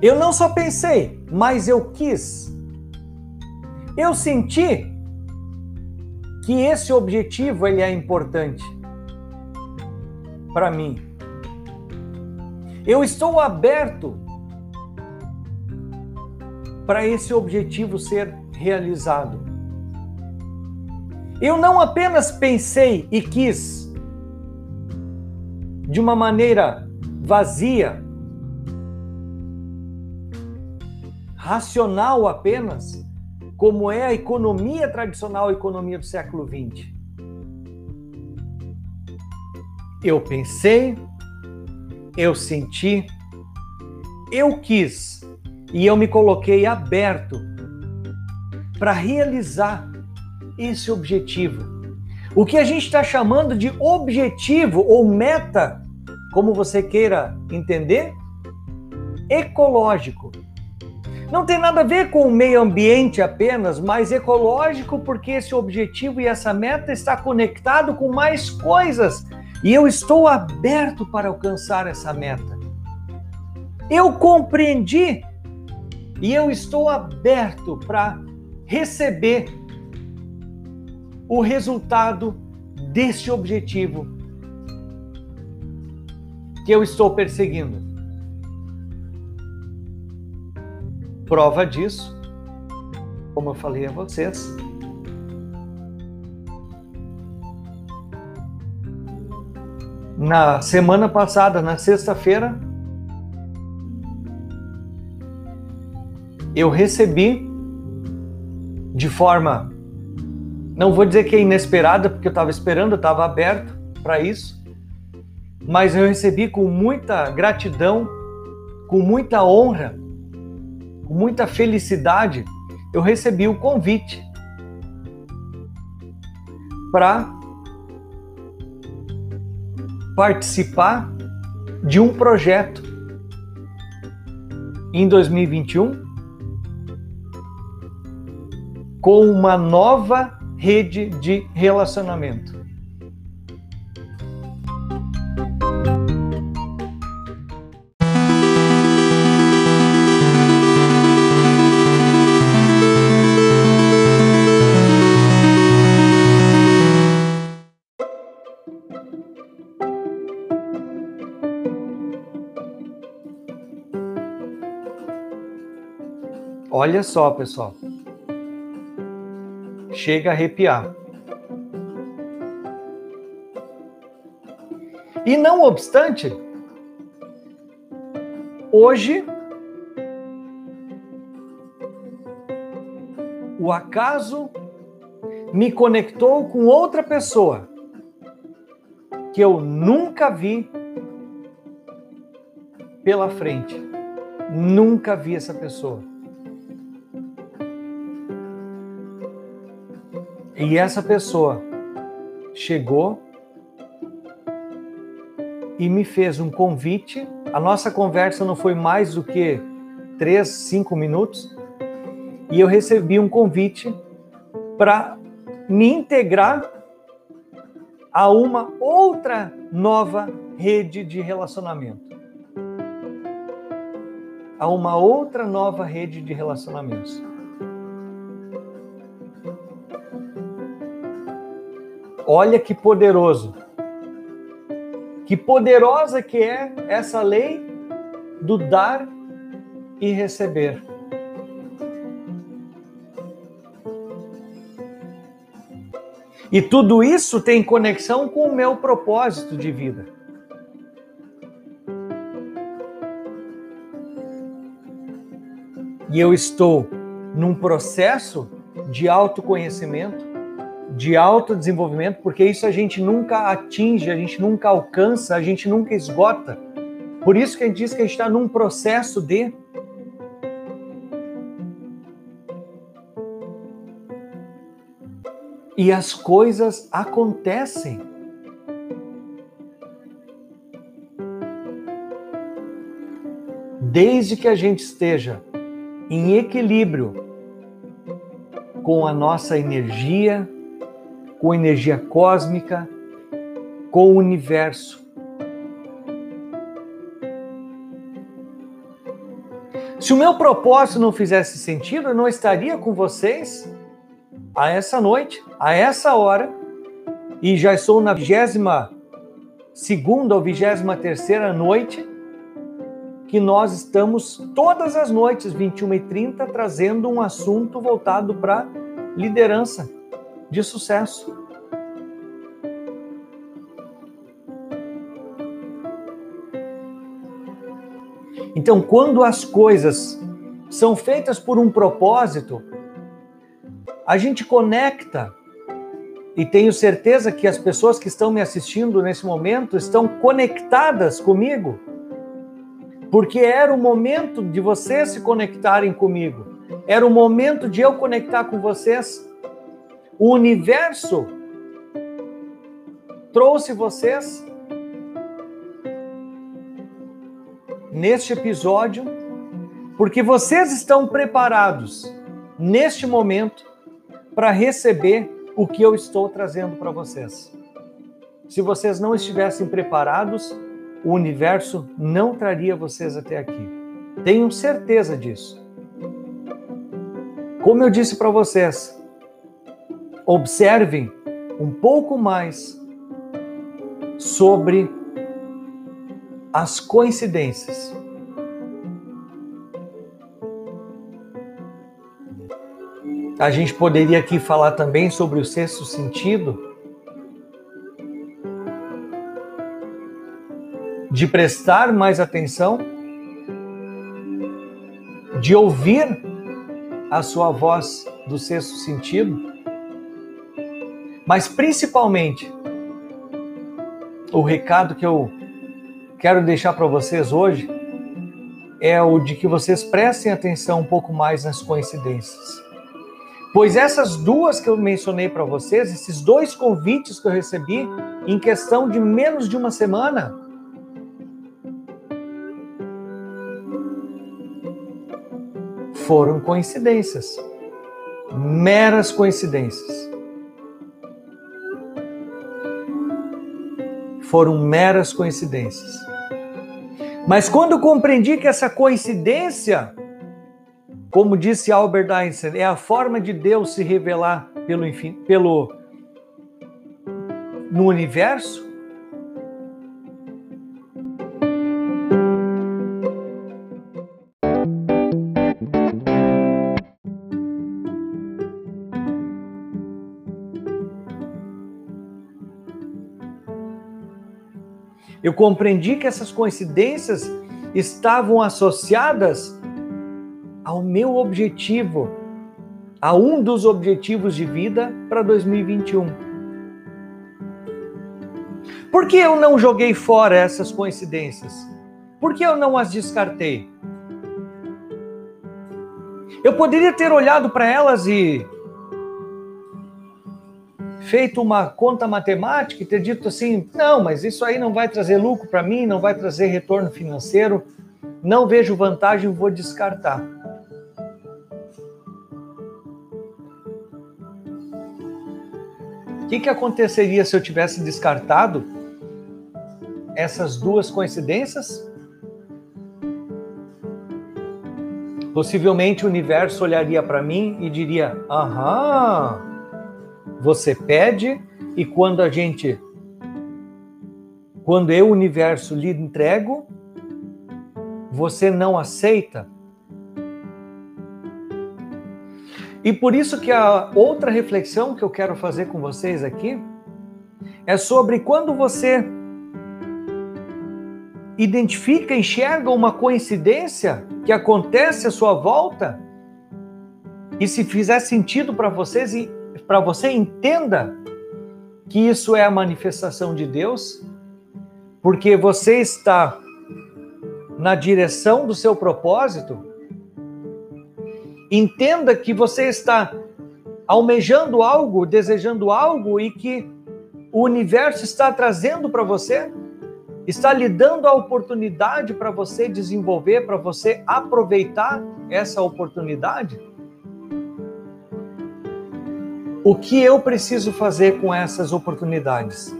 Eu não só pensei, mas eu quis. Eu senti que esse objetivo ele é importante para mim. Eu estou aberto para esse objetivo ser realizado. Eu não apenas pensei e quis de uma maneira vazia, racional apenas, como é a economia tradicional, a economia do século XX. Eu pensei, eu senti, eu quis e eu me coloquei aberto para realizar esse objetivo. O que a gente está chamando de objetivo ou meta, como você queira entender, ecológico. Não tem nada a ver com o meio ambiente apenas, mas ecológico porque esse objetivo e essa meta está conectado com mais coisas e eu estou aberto para alcançar essa meta. Eu compreendi e eu estou aberto para receber o resultado desse objetivo que eu estou perseguindo. Prova disso, como eu falei a vocês, na semana passada, na sexta-feira, eu recebi de forma não vou dizer que é inesperada, porque eu estava esperando, eu estava aberto para isso, mas eu recebi com muita gratidão, com muita honra, com muita felicidade, eu recebi o convite para participar de um projeto em 2021 com uma nova rede de relacionamento. Olha só, pessoal chega a arrepiar. E não obstante, hoje o acaso me conectou com outra pessoa que eu nunca vi pela frente. Nunca vi essa pessoa. E essa pessoa chegou e me fez um convite. A nossa conversa não foi mais do que três, cinco minutos. E eu recebi um convite para me integrar a uma outra nova rede de relacionamento. A uma outra nova rede de relacionamentos. Olha que poderoso. Que poderosa que é essa lei do dar e receber. E tudo isso tem conexão com o meu propósito de vida. E eu estou num processo de autoconhecimento de autodesenvolvimento, porque isso a gente nunca atinge, a gente nunca alcança, a gente nunca esgota. Por isso que a gente diz que a gente está num processo de. E as coisas acontecem. Desde que a gente esteja em equilíbrio com a nossa energia, com energia cósmica, com o universo. Se o meu propósito não fizesse sentido, eu não estaria com vocês a essa noite, a essa hora, e já estou na vigésima segunda ou vigésima terceira noite que nós estamos todas as noites, 21 e 30, trazendo um assunto voltado para liderança de sucesso. Então, quando as coisas são feitas por um propósito, a gente conecta e tenho certeza que as pessoas que estão me assistindo nesse momento estão conectadas comigo, porque era o momento de vocês se conectarem comigo, era o momento de eu conectar com vocês. O universo trouxe vocês neste episódio porque vocês estão preparados neste momento para receber o que eu estou trazendo para vocês. Se vocês não estivessem preparados, o universo não traria vocês até aqui. Tenho certeza disso. Como eu disse para vocês, observem um pouco mais sobre as coincidências. A gente poderia aqui falar também sobre o sexto sentido, de prestar mais atenção, de ouvir a sua voz do sexto sentido mas principalmente, o recado que eu quero deixar para vocês hoje é o de que vocês prestem atenção um pouco mais nas coincidências. Pois essas duas que eu mencionei para vocês, esses dois convites que eu recebi em questão de menos de uma semana, foram coincidências, meras coincidências. Foram meras coincidências. Mas quando compreendi que essa coincidência, como disse Albert Einstein, é a forma de Deus se revelar pelo, pelo no universo, Eu compreendi que essas coincidências estavam associadas ao meu objetivo, a um dos objetivos de vida para 2021. Por que eu não joguei fora essas coincidências? Por que eu não as descartei? Eu poderia ter olhado para elas e feito uma conta matemática e ter dito assim: não, mas isso aí não vai trazer lucro para mim, não vai trazer retorno financeiro, não vejo vantagem, vou descartar. O que, que aconteceria se eu tivesse descartado essas duas coincidências? Possivelmente o universo olharia para mim e diria: aham, você pede e quando a gente quando eu, universo, lhe entrego, você não aceita. E por isso que a outra reflexão que eu quero fazer com vocês aqui é sobre quando você identifica, enxerga uma coincidência que acontece à sua volta e se fizer sentido para vocês e para você entenda que isso é a manifestação de Deus, porque você está na direção do seu propósito, entenda que você está almejando algo, desejando algo e que o universo está trazendo para você, está lhe dando a oportunidade para você desenvolver, para você aproveitar essa oportunidade. O que eu preciso fazer com essas oportunidades?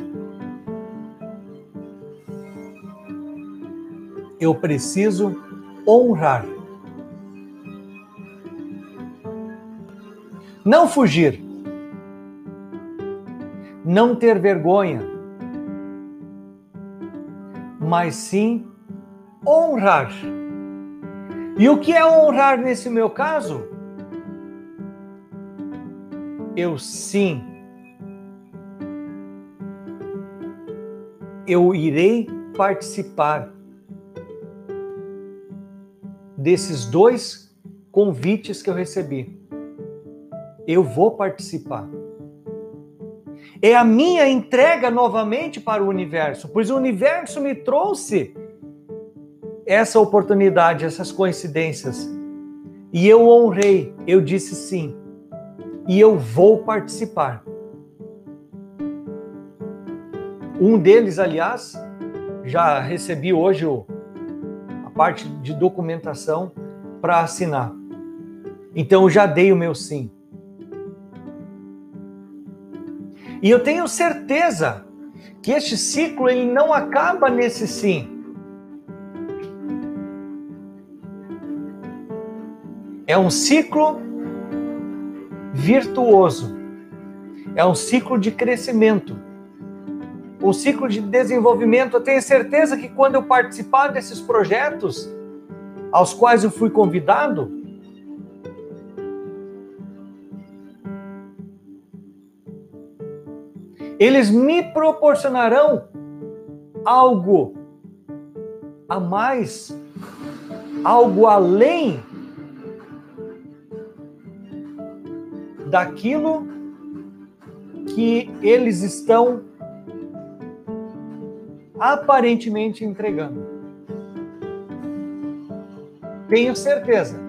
Eu preciso honrar. Não fugir. Não ter vergonha. Mas sim honrar. E o que é honrar nesse meu caso? Eu sim, eu irei participar desses dois convites que eu recebi. Eu vou participar. É a minha entrega novamente para o universo, pois o universo me trouxe essa oportunidade, essas coincidências. E eu honrei, eu disse sim e eu vou participar. Um deles, aliás, já recebi hoje a parte de documentação para assinar. Então eu já dei o meu sim. E eu tenho certeza que este ciclo ele não acaba nesse sim. É um ciclo virtuoso. É um ciclo de crescimento, um ciclo de desenvolvimento. Eu tenho certeza que quando eu participar desses projetos aos quais eu fui convidado, eles me proporcionarão algo a mais, algo além daquilo que eles estão aparentemente entregando. Tenho certeza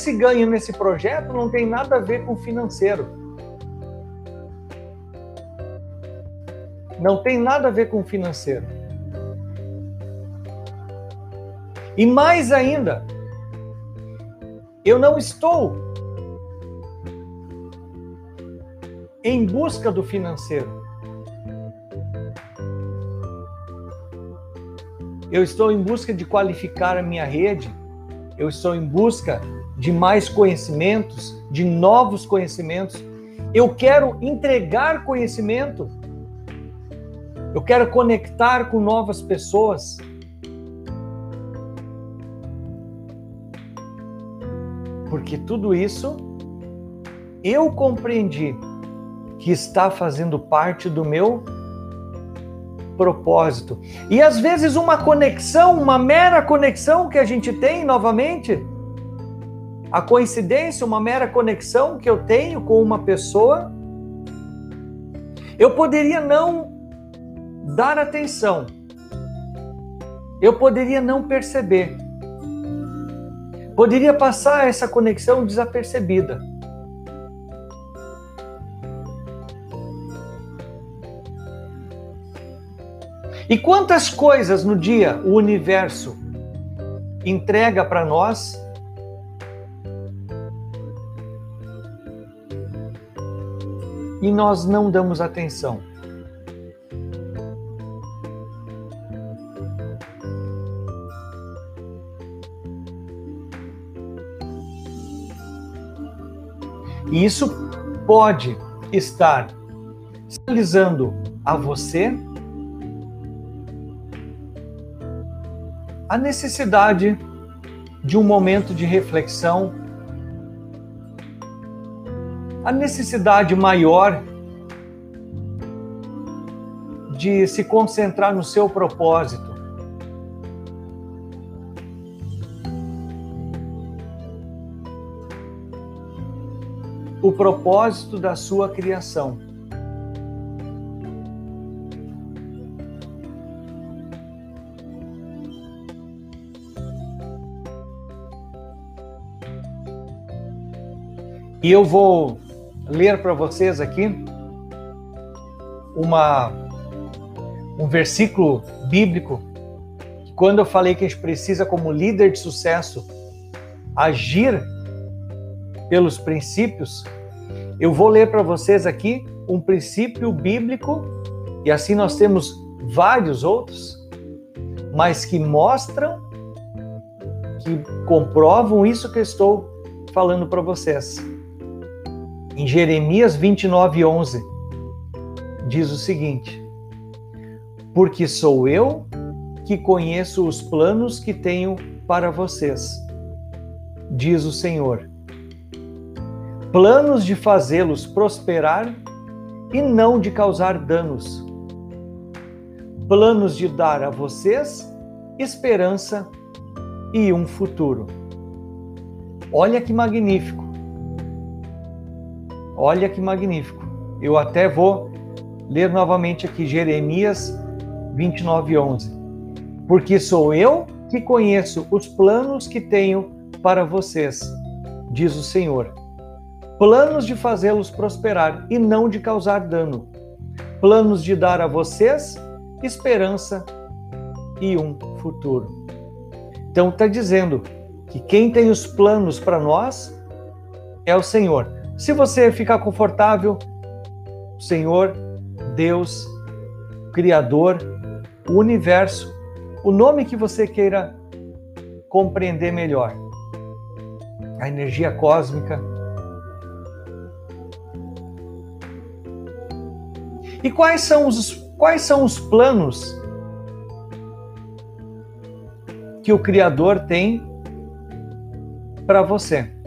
esse ganho nesse projeto não tem nada a ver com financeiro. Não tem nada a ver com financeiro. E mais ainda, eu não estou em busca do financeiro. Eu estou em busca de qualificar a minha rede, eu estou em busca de mais conhecimentos, de novos conhecimentos. Eu quero entregar conhecimento. Eu quero conectar com novas pessoas. Porque tudo isso eu compreendi que está fazendo parte do meu propósito. E às vezes uma conexão, uma mera conexão que a gente tem novamente, a coincidência, uma mera conexão que eu tenho com uma pessoa, eu poderia não dar atenção, eu poderia não perceber, poderia passar essa conexão desapercebida. E quantas coisas no dia o universo entrega para nós e nós não damos atenção? E isso pode estar sinalizando a você a necessidade de um momento de reflexão, a necessidade maior de se concentrar no seu propósito. O propósito da sua criação. E eu vou ler para vocês aqui uma, um versículo bíblico. Quando eu falei que a gente precisa, como líder de sucesso, agir pelos princípios, eu vou ler para vocês aqui um princípio bíblico, e assim nós temos vários outros, mas que mostram, que comprovam isso que eu estou falando para vocês. Em Jeremias 29, 11, diz o seguinte: Porque sou eu que conheço os planos que tenho para vocês, diz o Senhor. Planos de fazê-los prosperar e não de causar danos. Planos de dar a vocês esperança e um futuro. Olha que magnífico. Olha que magnífico. Eu até vou ler novamente aqui Jeremias 29:11. Porque sou eu que conheço os planos que tenho para vocês, diz o Senhor. Planos de fazê-los prosperar e não de causar dano. Planos de dar a vocês esperança e um futuro. Então está dizendo que quem tem os planos para nós é o Senhor. Se você ficar confortável, Senhor, Deus, Criador, o universo, o nome que você queira compreender melhor, a energia cósmica. E quais são os, quais são os planos que o Criador tem para você?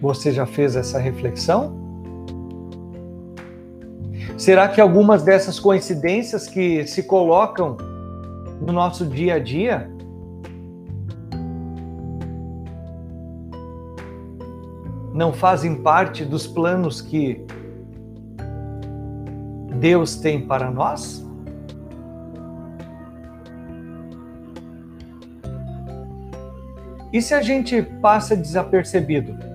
Você já fez essa reflexão? Será que algumas dessas coincidências que se colocam no nosso dia a dia não fazem parte dos planos que Deus tem para nós? E se a gente passa desapercebido?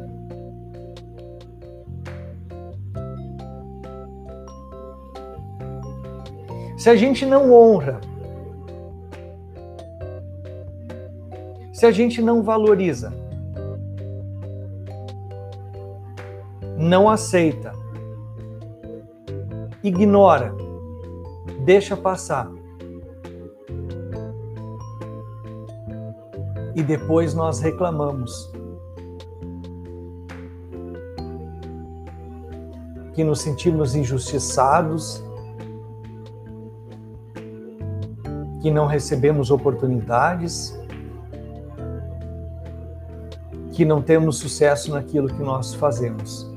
Se a gente não honra, se a gente não valoriza, não aceita, ignora, deixa passar. E depois nós reclamamos. Que nos sentimos injustiçados, que não recebemos oportunidades, que não temos sucesso naquilo que nós fazemos.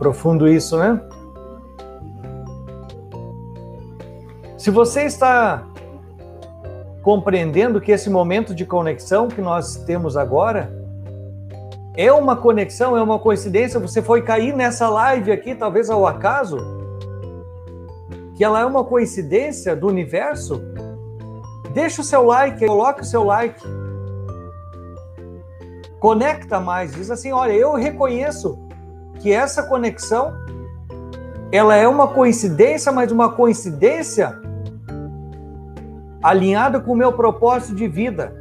Profundo isso, né? Se você está compreendendo que esse momento de conexão que nós temos agora é uma conexão, é uma coincidência, você foi cair nessa live aqui, talvez ao acaso, que ela é uma coincidência do universo, deixa o seu like, coloque o seu like. Conecta mais, diz assim: olha, eu reconheço que essa conexão ela é uma coincidência, mas uma coincidência alinhada com o meu propósito de vida.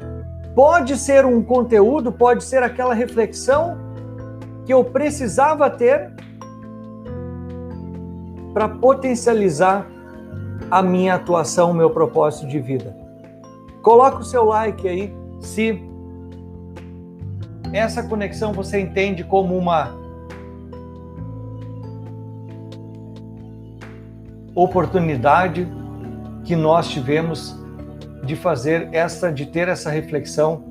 Pode ser um conteúdo, pode ser aquela reflexão que eu precisava ter para potencializar a minha atuação, o meu propósito de vida. Coloca o seu like aí se essa conexão você entende como uma oportunidade que nós tivemos de fazer essa, de ter essa reflexão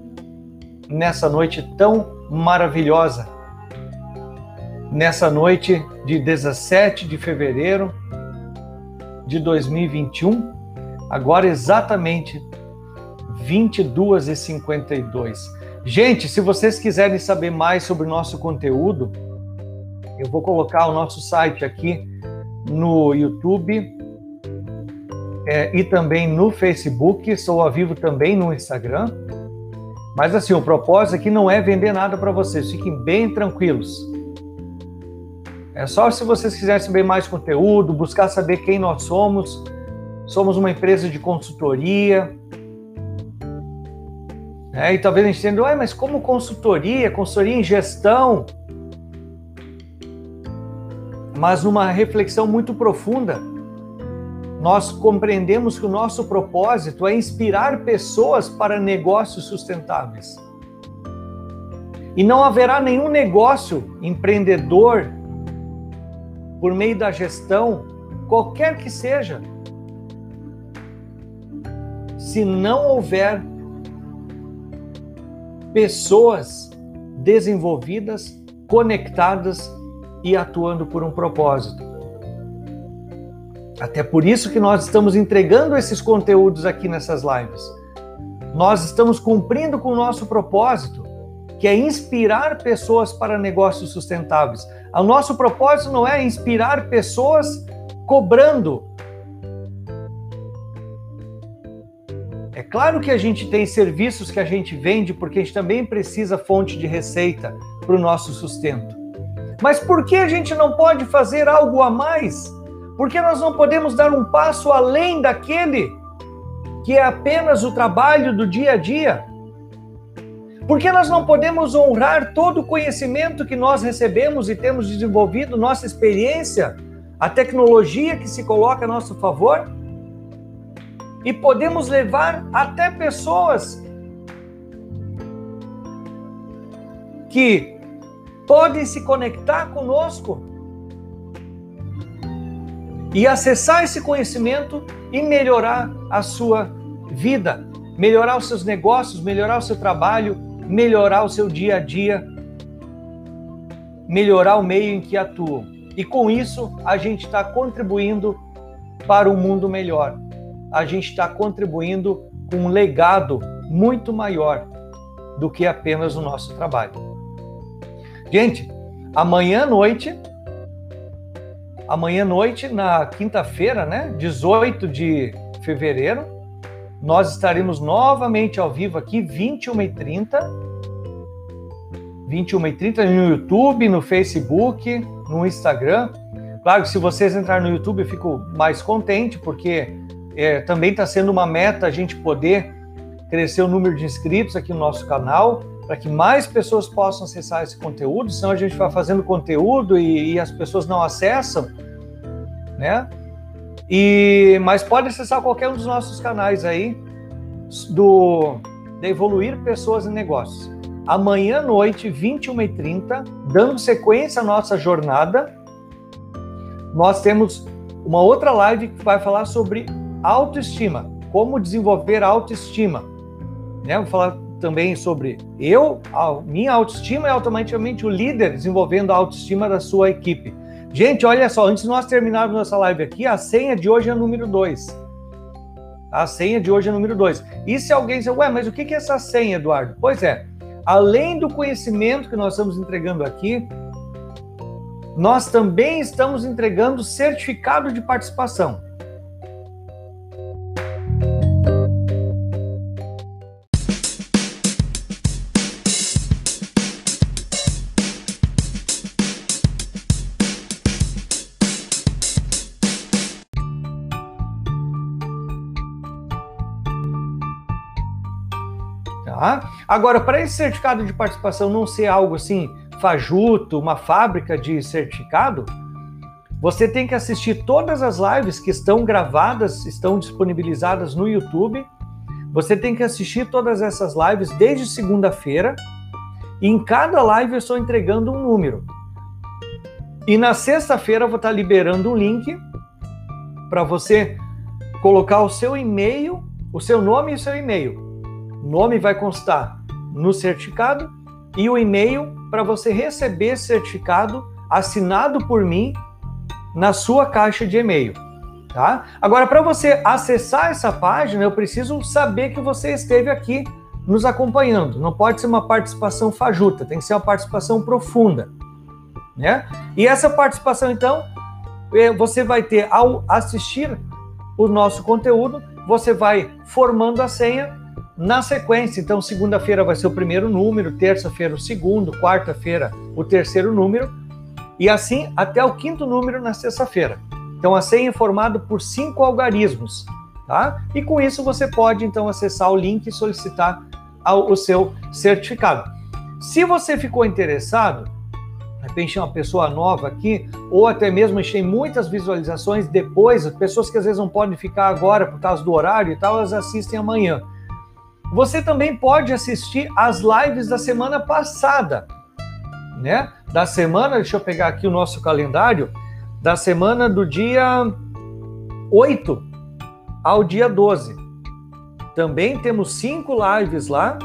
nessa noite tão maravilhosa. Nessa noite de 17 de fevereiro de 2021, agora exatamente 22h52. Gente, se vocês quiserem saber mais sobre o nosso conteúdo, eu vou colocar o nosso site aqui no YouTube é, e também no Facebook. Sou ao vivo também no Instagram. Mas assim, o propósito aqui não é vender nada para vocês. Fiquem bem tranquilos. É só se vocês quiserem saber mais conteúdo, buscar saber quem nós somos. Somos uma empresa de consultoria. É, e talvez a gente entenda, mas como consultoria, consultoria em gestão? mas numa reflexão muito profunda, nós compreendemos que o nosso propósito é inspirar pessoas para negócios sustentáveis. E não haverá nenhum negócio empreendedor por meio da gestão, qualquer que seja, se não houver pessoas desenvolvidas, conectadas e atuando por um propósito. Até por isso que nós estamos entregando esses conteúdos aqui nessas lives. Nós estamos cumprindo com o nosso propósito, que é inspirar pessoas para negócios sustentáveis. O nosso propósito não é inspirar pessoas cobrando. É claro que a gente tem serviços que a gente vende porque a gente também precisa fonte de receita para o nosso sustento. Mas por que a gente não pode fazer algo a mais? Por que nós não podemos dar um passo além daquele que é apenas o trabalho do dia a dia? Por que nós não podemos honrar todo o conhecimento que nós recebemos e temos desenvolvido, nossa experiência, a tecnologia que se coloca a nosso favor? E podemos levar até pessoas que podem se conectar conosco e acessar esse conhecimento e melhorar a sua vida, melhorar os seus negócios, melhorar o seu trabalho, melhorar o seu dia a dia, melhorar o meio em que atuam. E com isso, a gente está contribuindo para um mundo melhor. A gente está contribuindo com um legado muito maior do que apenas o nosso trabalho. Gente, amanhã à noite, amanhã à noite, na quinta-feira, né, 18 de fevereiro, nós estaremos novamente ao vivo aqui, 21h30. 21h30 no YouTube, no Facebook, no Instagram. Claro que se vocês entrarem no YouTube eu fico mais contente, porque é, também está sendo uma meta a gente poder crescer o número de inscritos aqui no nosso canal para que mais pessoas possam acessar esse conteúdo, senão a gente vai fazendo conteúdo e, e as pessoas não acessam, né? E, mas pode acessar qualquer um dos nossos canais aí, do da Evoluir Pessoas e Negócios. Amanhã à noite, 21h30, dando sequência à nossa jornada, nós temos uma outra live que vai falar sobre autoestima, como desenvolver autoestima. Né? Vou falar também sobre eu, a minha autoestima e automaticamente o líder desenvolvendo a autoestima da sua equipe. Gente, olha só, antes de nós terminarmos nossa live aqui, a senha de hoje é número 2. A senha de hoje é número 2. E se alguém dizer, ué, mas o que é essa senha, Eduardo? Pois é, além do conhecimento que nós estamos entregando aqui, nós também estamos entregando certificado de participação. Tá? Agora, para esse certificado de participação não ser algo assim fajuto, uma fábrica de certificado, você tem que assistir todas as lives que estão gravadas, estão disponibilizadas no YouTube. Você tem que assistir todas essas lives desde segunda-feira. Em cada live eu estou entregando um número. E na sexta-feira eu vou estar liberando um link para você colocar o seu e-mail, o seu nome e o seu e-mail nome vai constar no certificado e o e-mail para você receber certificado assinado por mim na sua caixa de e-mail, tá? Agora para você acessar essa página, eu preciso saber que você esteve aqui nos acompanhando. Não pode ser uma participação fajuta, tem que ser uma participação profunda, né? E essa participação então, é, você vai ter ao assistir o nosso conteúdo, você vai formando a senha na sequência, então, segunda-feira vai ser o primeiro número, terça-feira o segundo, quarta-feira o terceiro número, e assim até o quinto número na sexta-feira. Então, a senha é formada por cinco algarismos, tá? E com isso você pode, então, acessar o link e solicitar o seu certificado. Se você ficou interessado, de repente uma pessoa nova aqui, ou até mesmo achei muitas visualizações depois, pessoas que às vezes não podem ficar agora por causa do horário e tal, elas assistem amanhã. Você também pode assistir as lives da semana passada, né? Da semana, deixa eu pegar aqui o nosso calendário, da semana do dia 8 ao dia 12. Também temos cinco lives lá,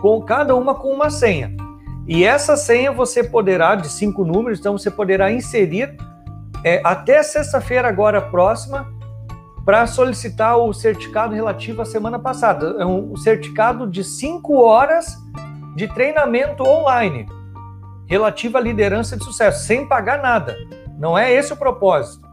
com cada uma com uma senha. E essa senha você poderá, de cinco números, então você poderá inserir é, até sexta-feira agora próxima para solicitar o certificado relativo à semana passada. É um certificado de cinco horas de treinamento online relativo à liderança de sucesso, sem pagar nada. Não é esse o propósito.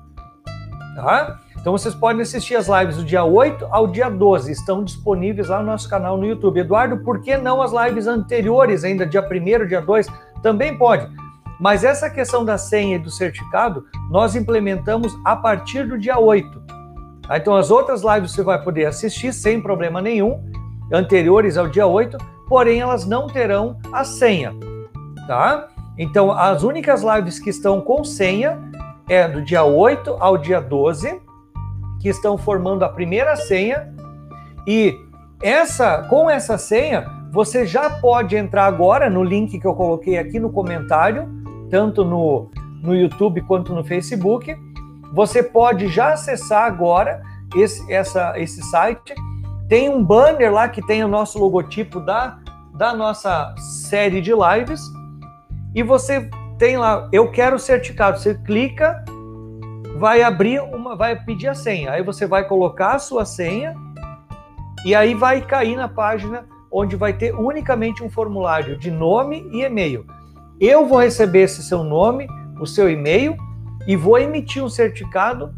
Tá? Então vocês podem assistir as lives do dia 8 ao dia 12, estão disponíveis lá no nosso canal no YouTube. Eduardo, por que não as lives anteriores, ainda dia 1 dia 2? Também pode. Mas essa questão da senha e do certificado, nós implementamos a partir do dia 8. Tá? Então, as outras lives você vai poder assistir sem problema nenhum, anteriores ao dia 8, porém elas não terão a senha, tá? Então, as únicas lives que estão com senha é do dia 8 ao dia 12, que estão formando a primeira senha, e essa com essa senha, você já pode entrar agora no link que eu coloquei aqui no comentário, tanto no, no YouTube quanto no Facebook, você pode já acessar agora esse, essa, esse site. Tem um banner lá que tem o nosso logotipo da, da nossa série de lives. E você tem lá, eu quero certificado. Você clica, vai abrir uma, vai pedir a senha. Aí você vai colocar a sua senha e aí vai cair na página onde vai ter unicamente um formulário de nome e e-mail. Eu vou receber esse seu nome, o seu e-mail e vou emitir um certificado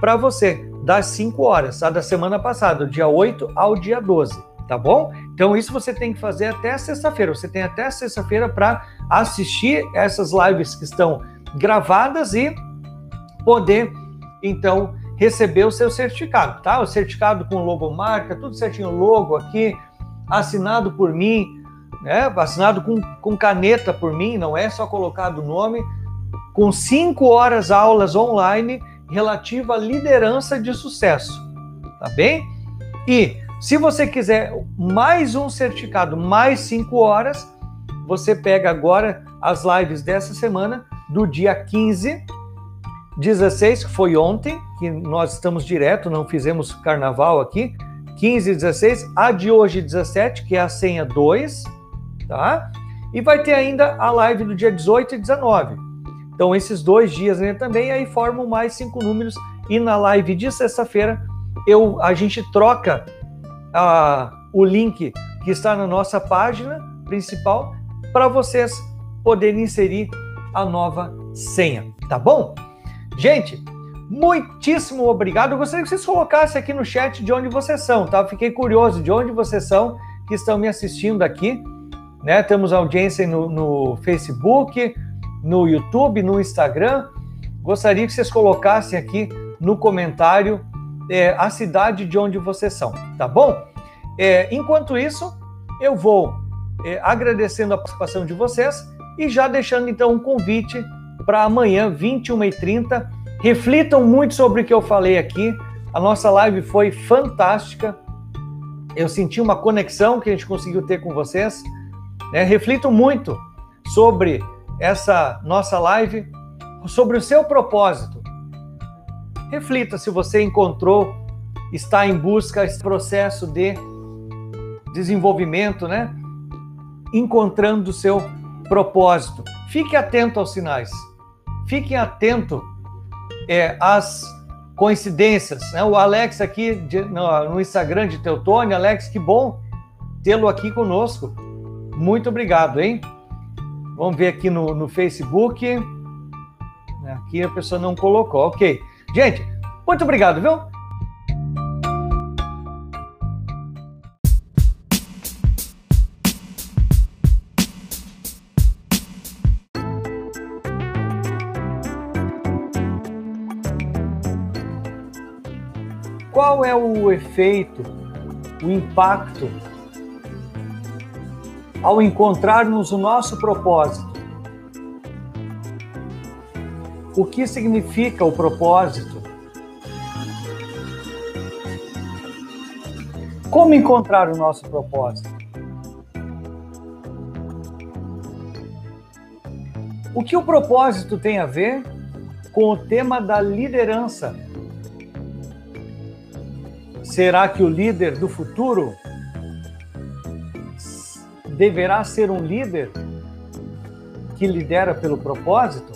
para você das 5 horas, da semana passada, dia 8 ao dia 12, tá bom? Então isso você tem que fazer até sexta-feira. Você tem até sexta-feira para assistir essas lives que estão gravadas e poder então receber o seu certificado, tá? O certificado com logomarca, tudo certinho, logo aqui, assinado por mim, né? Assinado com, com caneta por mim, não é só colocado o nome com cinco horas aulas online relativa à liderança de sucesso, tá bem? E Se você quiser mais um certificado, mais cinco horas, você pega agora as lives dessa semana, do dia 15, 16, que foi ontem, que nós estamos direto, não fizemos carnaval aqui, 15 e 16, a de hoje 17, que é a senha 2, tá? E vai ter ainda a live do dia 18 e 19. Então, esses dois dias né, também aí formam mais cinco números. E na live de sexta-feira, eu a gente troca a, o link que está na nossa página principal para vocês poderem inserir a nova senha, tá bom? Gente, muitíssimo obrigado. Eu gostaria que vocês colocassem aqui no chat de onde vocês são, tá? Fiquei curioso de onde vocês são que estão me assistindo aqui. Né? Temos audiência no, no Facebook, no YouTube, no Instagram. Gostaria que vocês colocassem aqui no comentário é, a cidade de onde vocês são, tá bom? É, enquanto isso, eu vou é, agradecendo a participação de vocês e já deixando então um convite para amanhã, 21h30. Reflitam muito sobre o que eu falei aqui. A nossa live foi fantástica. Eu senti uma conexão que a gente conseguiu ter com vocês. Né? Reflitam muito sobre essa nossa live, sobre o seu propósito. Reflita se você encontrou, está em busca esse processo de desenvolvimento, né? Encontrando o seu propósito. Fique atento aos sinais. Fique atento é, às coincidências. Né? O Alex aqui de, no, no, Instagram de Teutônio, Alex, que bom tê-lo aqui conosco. Muito obrigado, hein? Vamos ver aqui no, no Facebook. Aqui a pessoa não colocou. Ok. Gente, muito obrigado, viu? Qual é o efeito, o impacto ao encontrarmos o nosso propósito? O que significa o propósito? Como encontrar o nosso propósito? O que o propósito tem a ver com o tema da liderança? Será que o líder do futuro deverá ser um líder que lidera pelo propósito?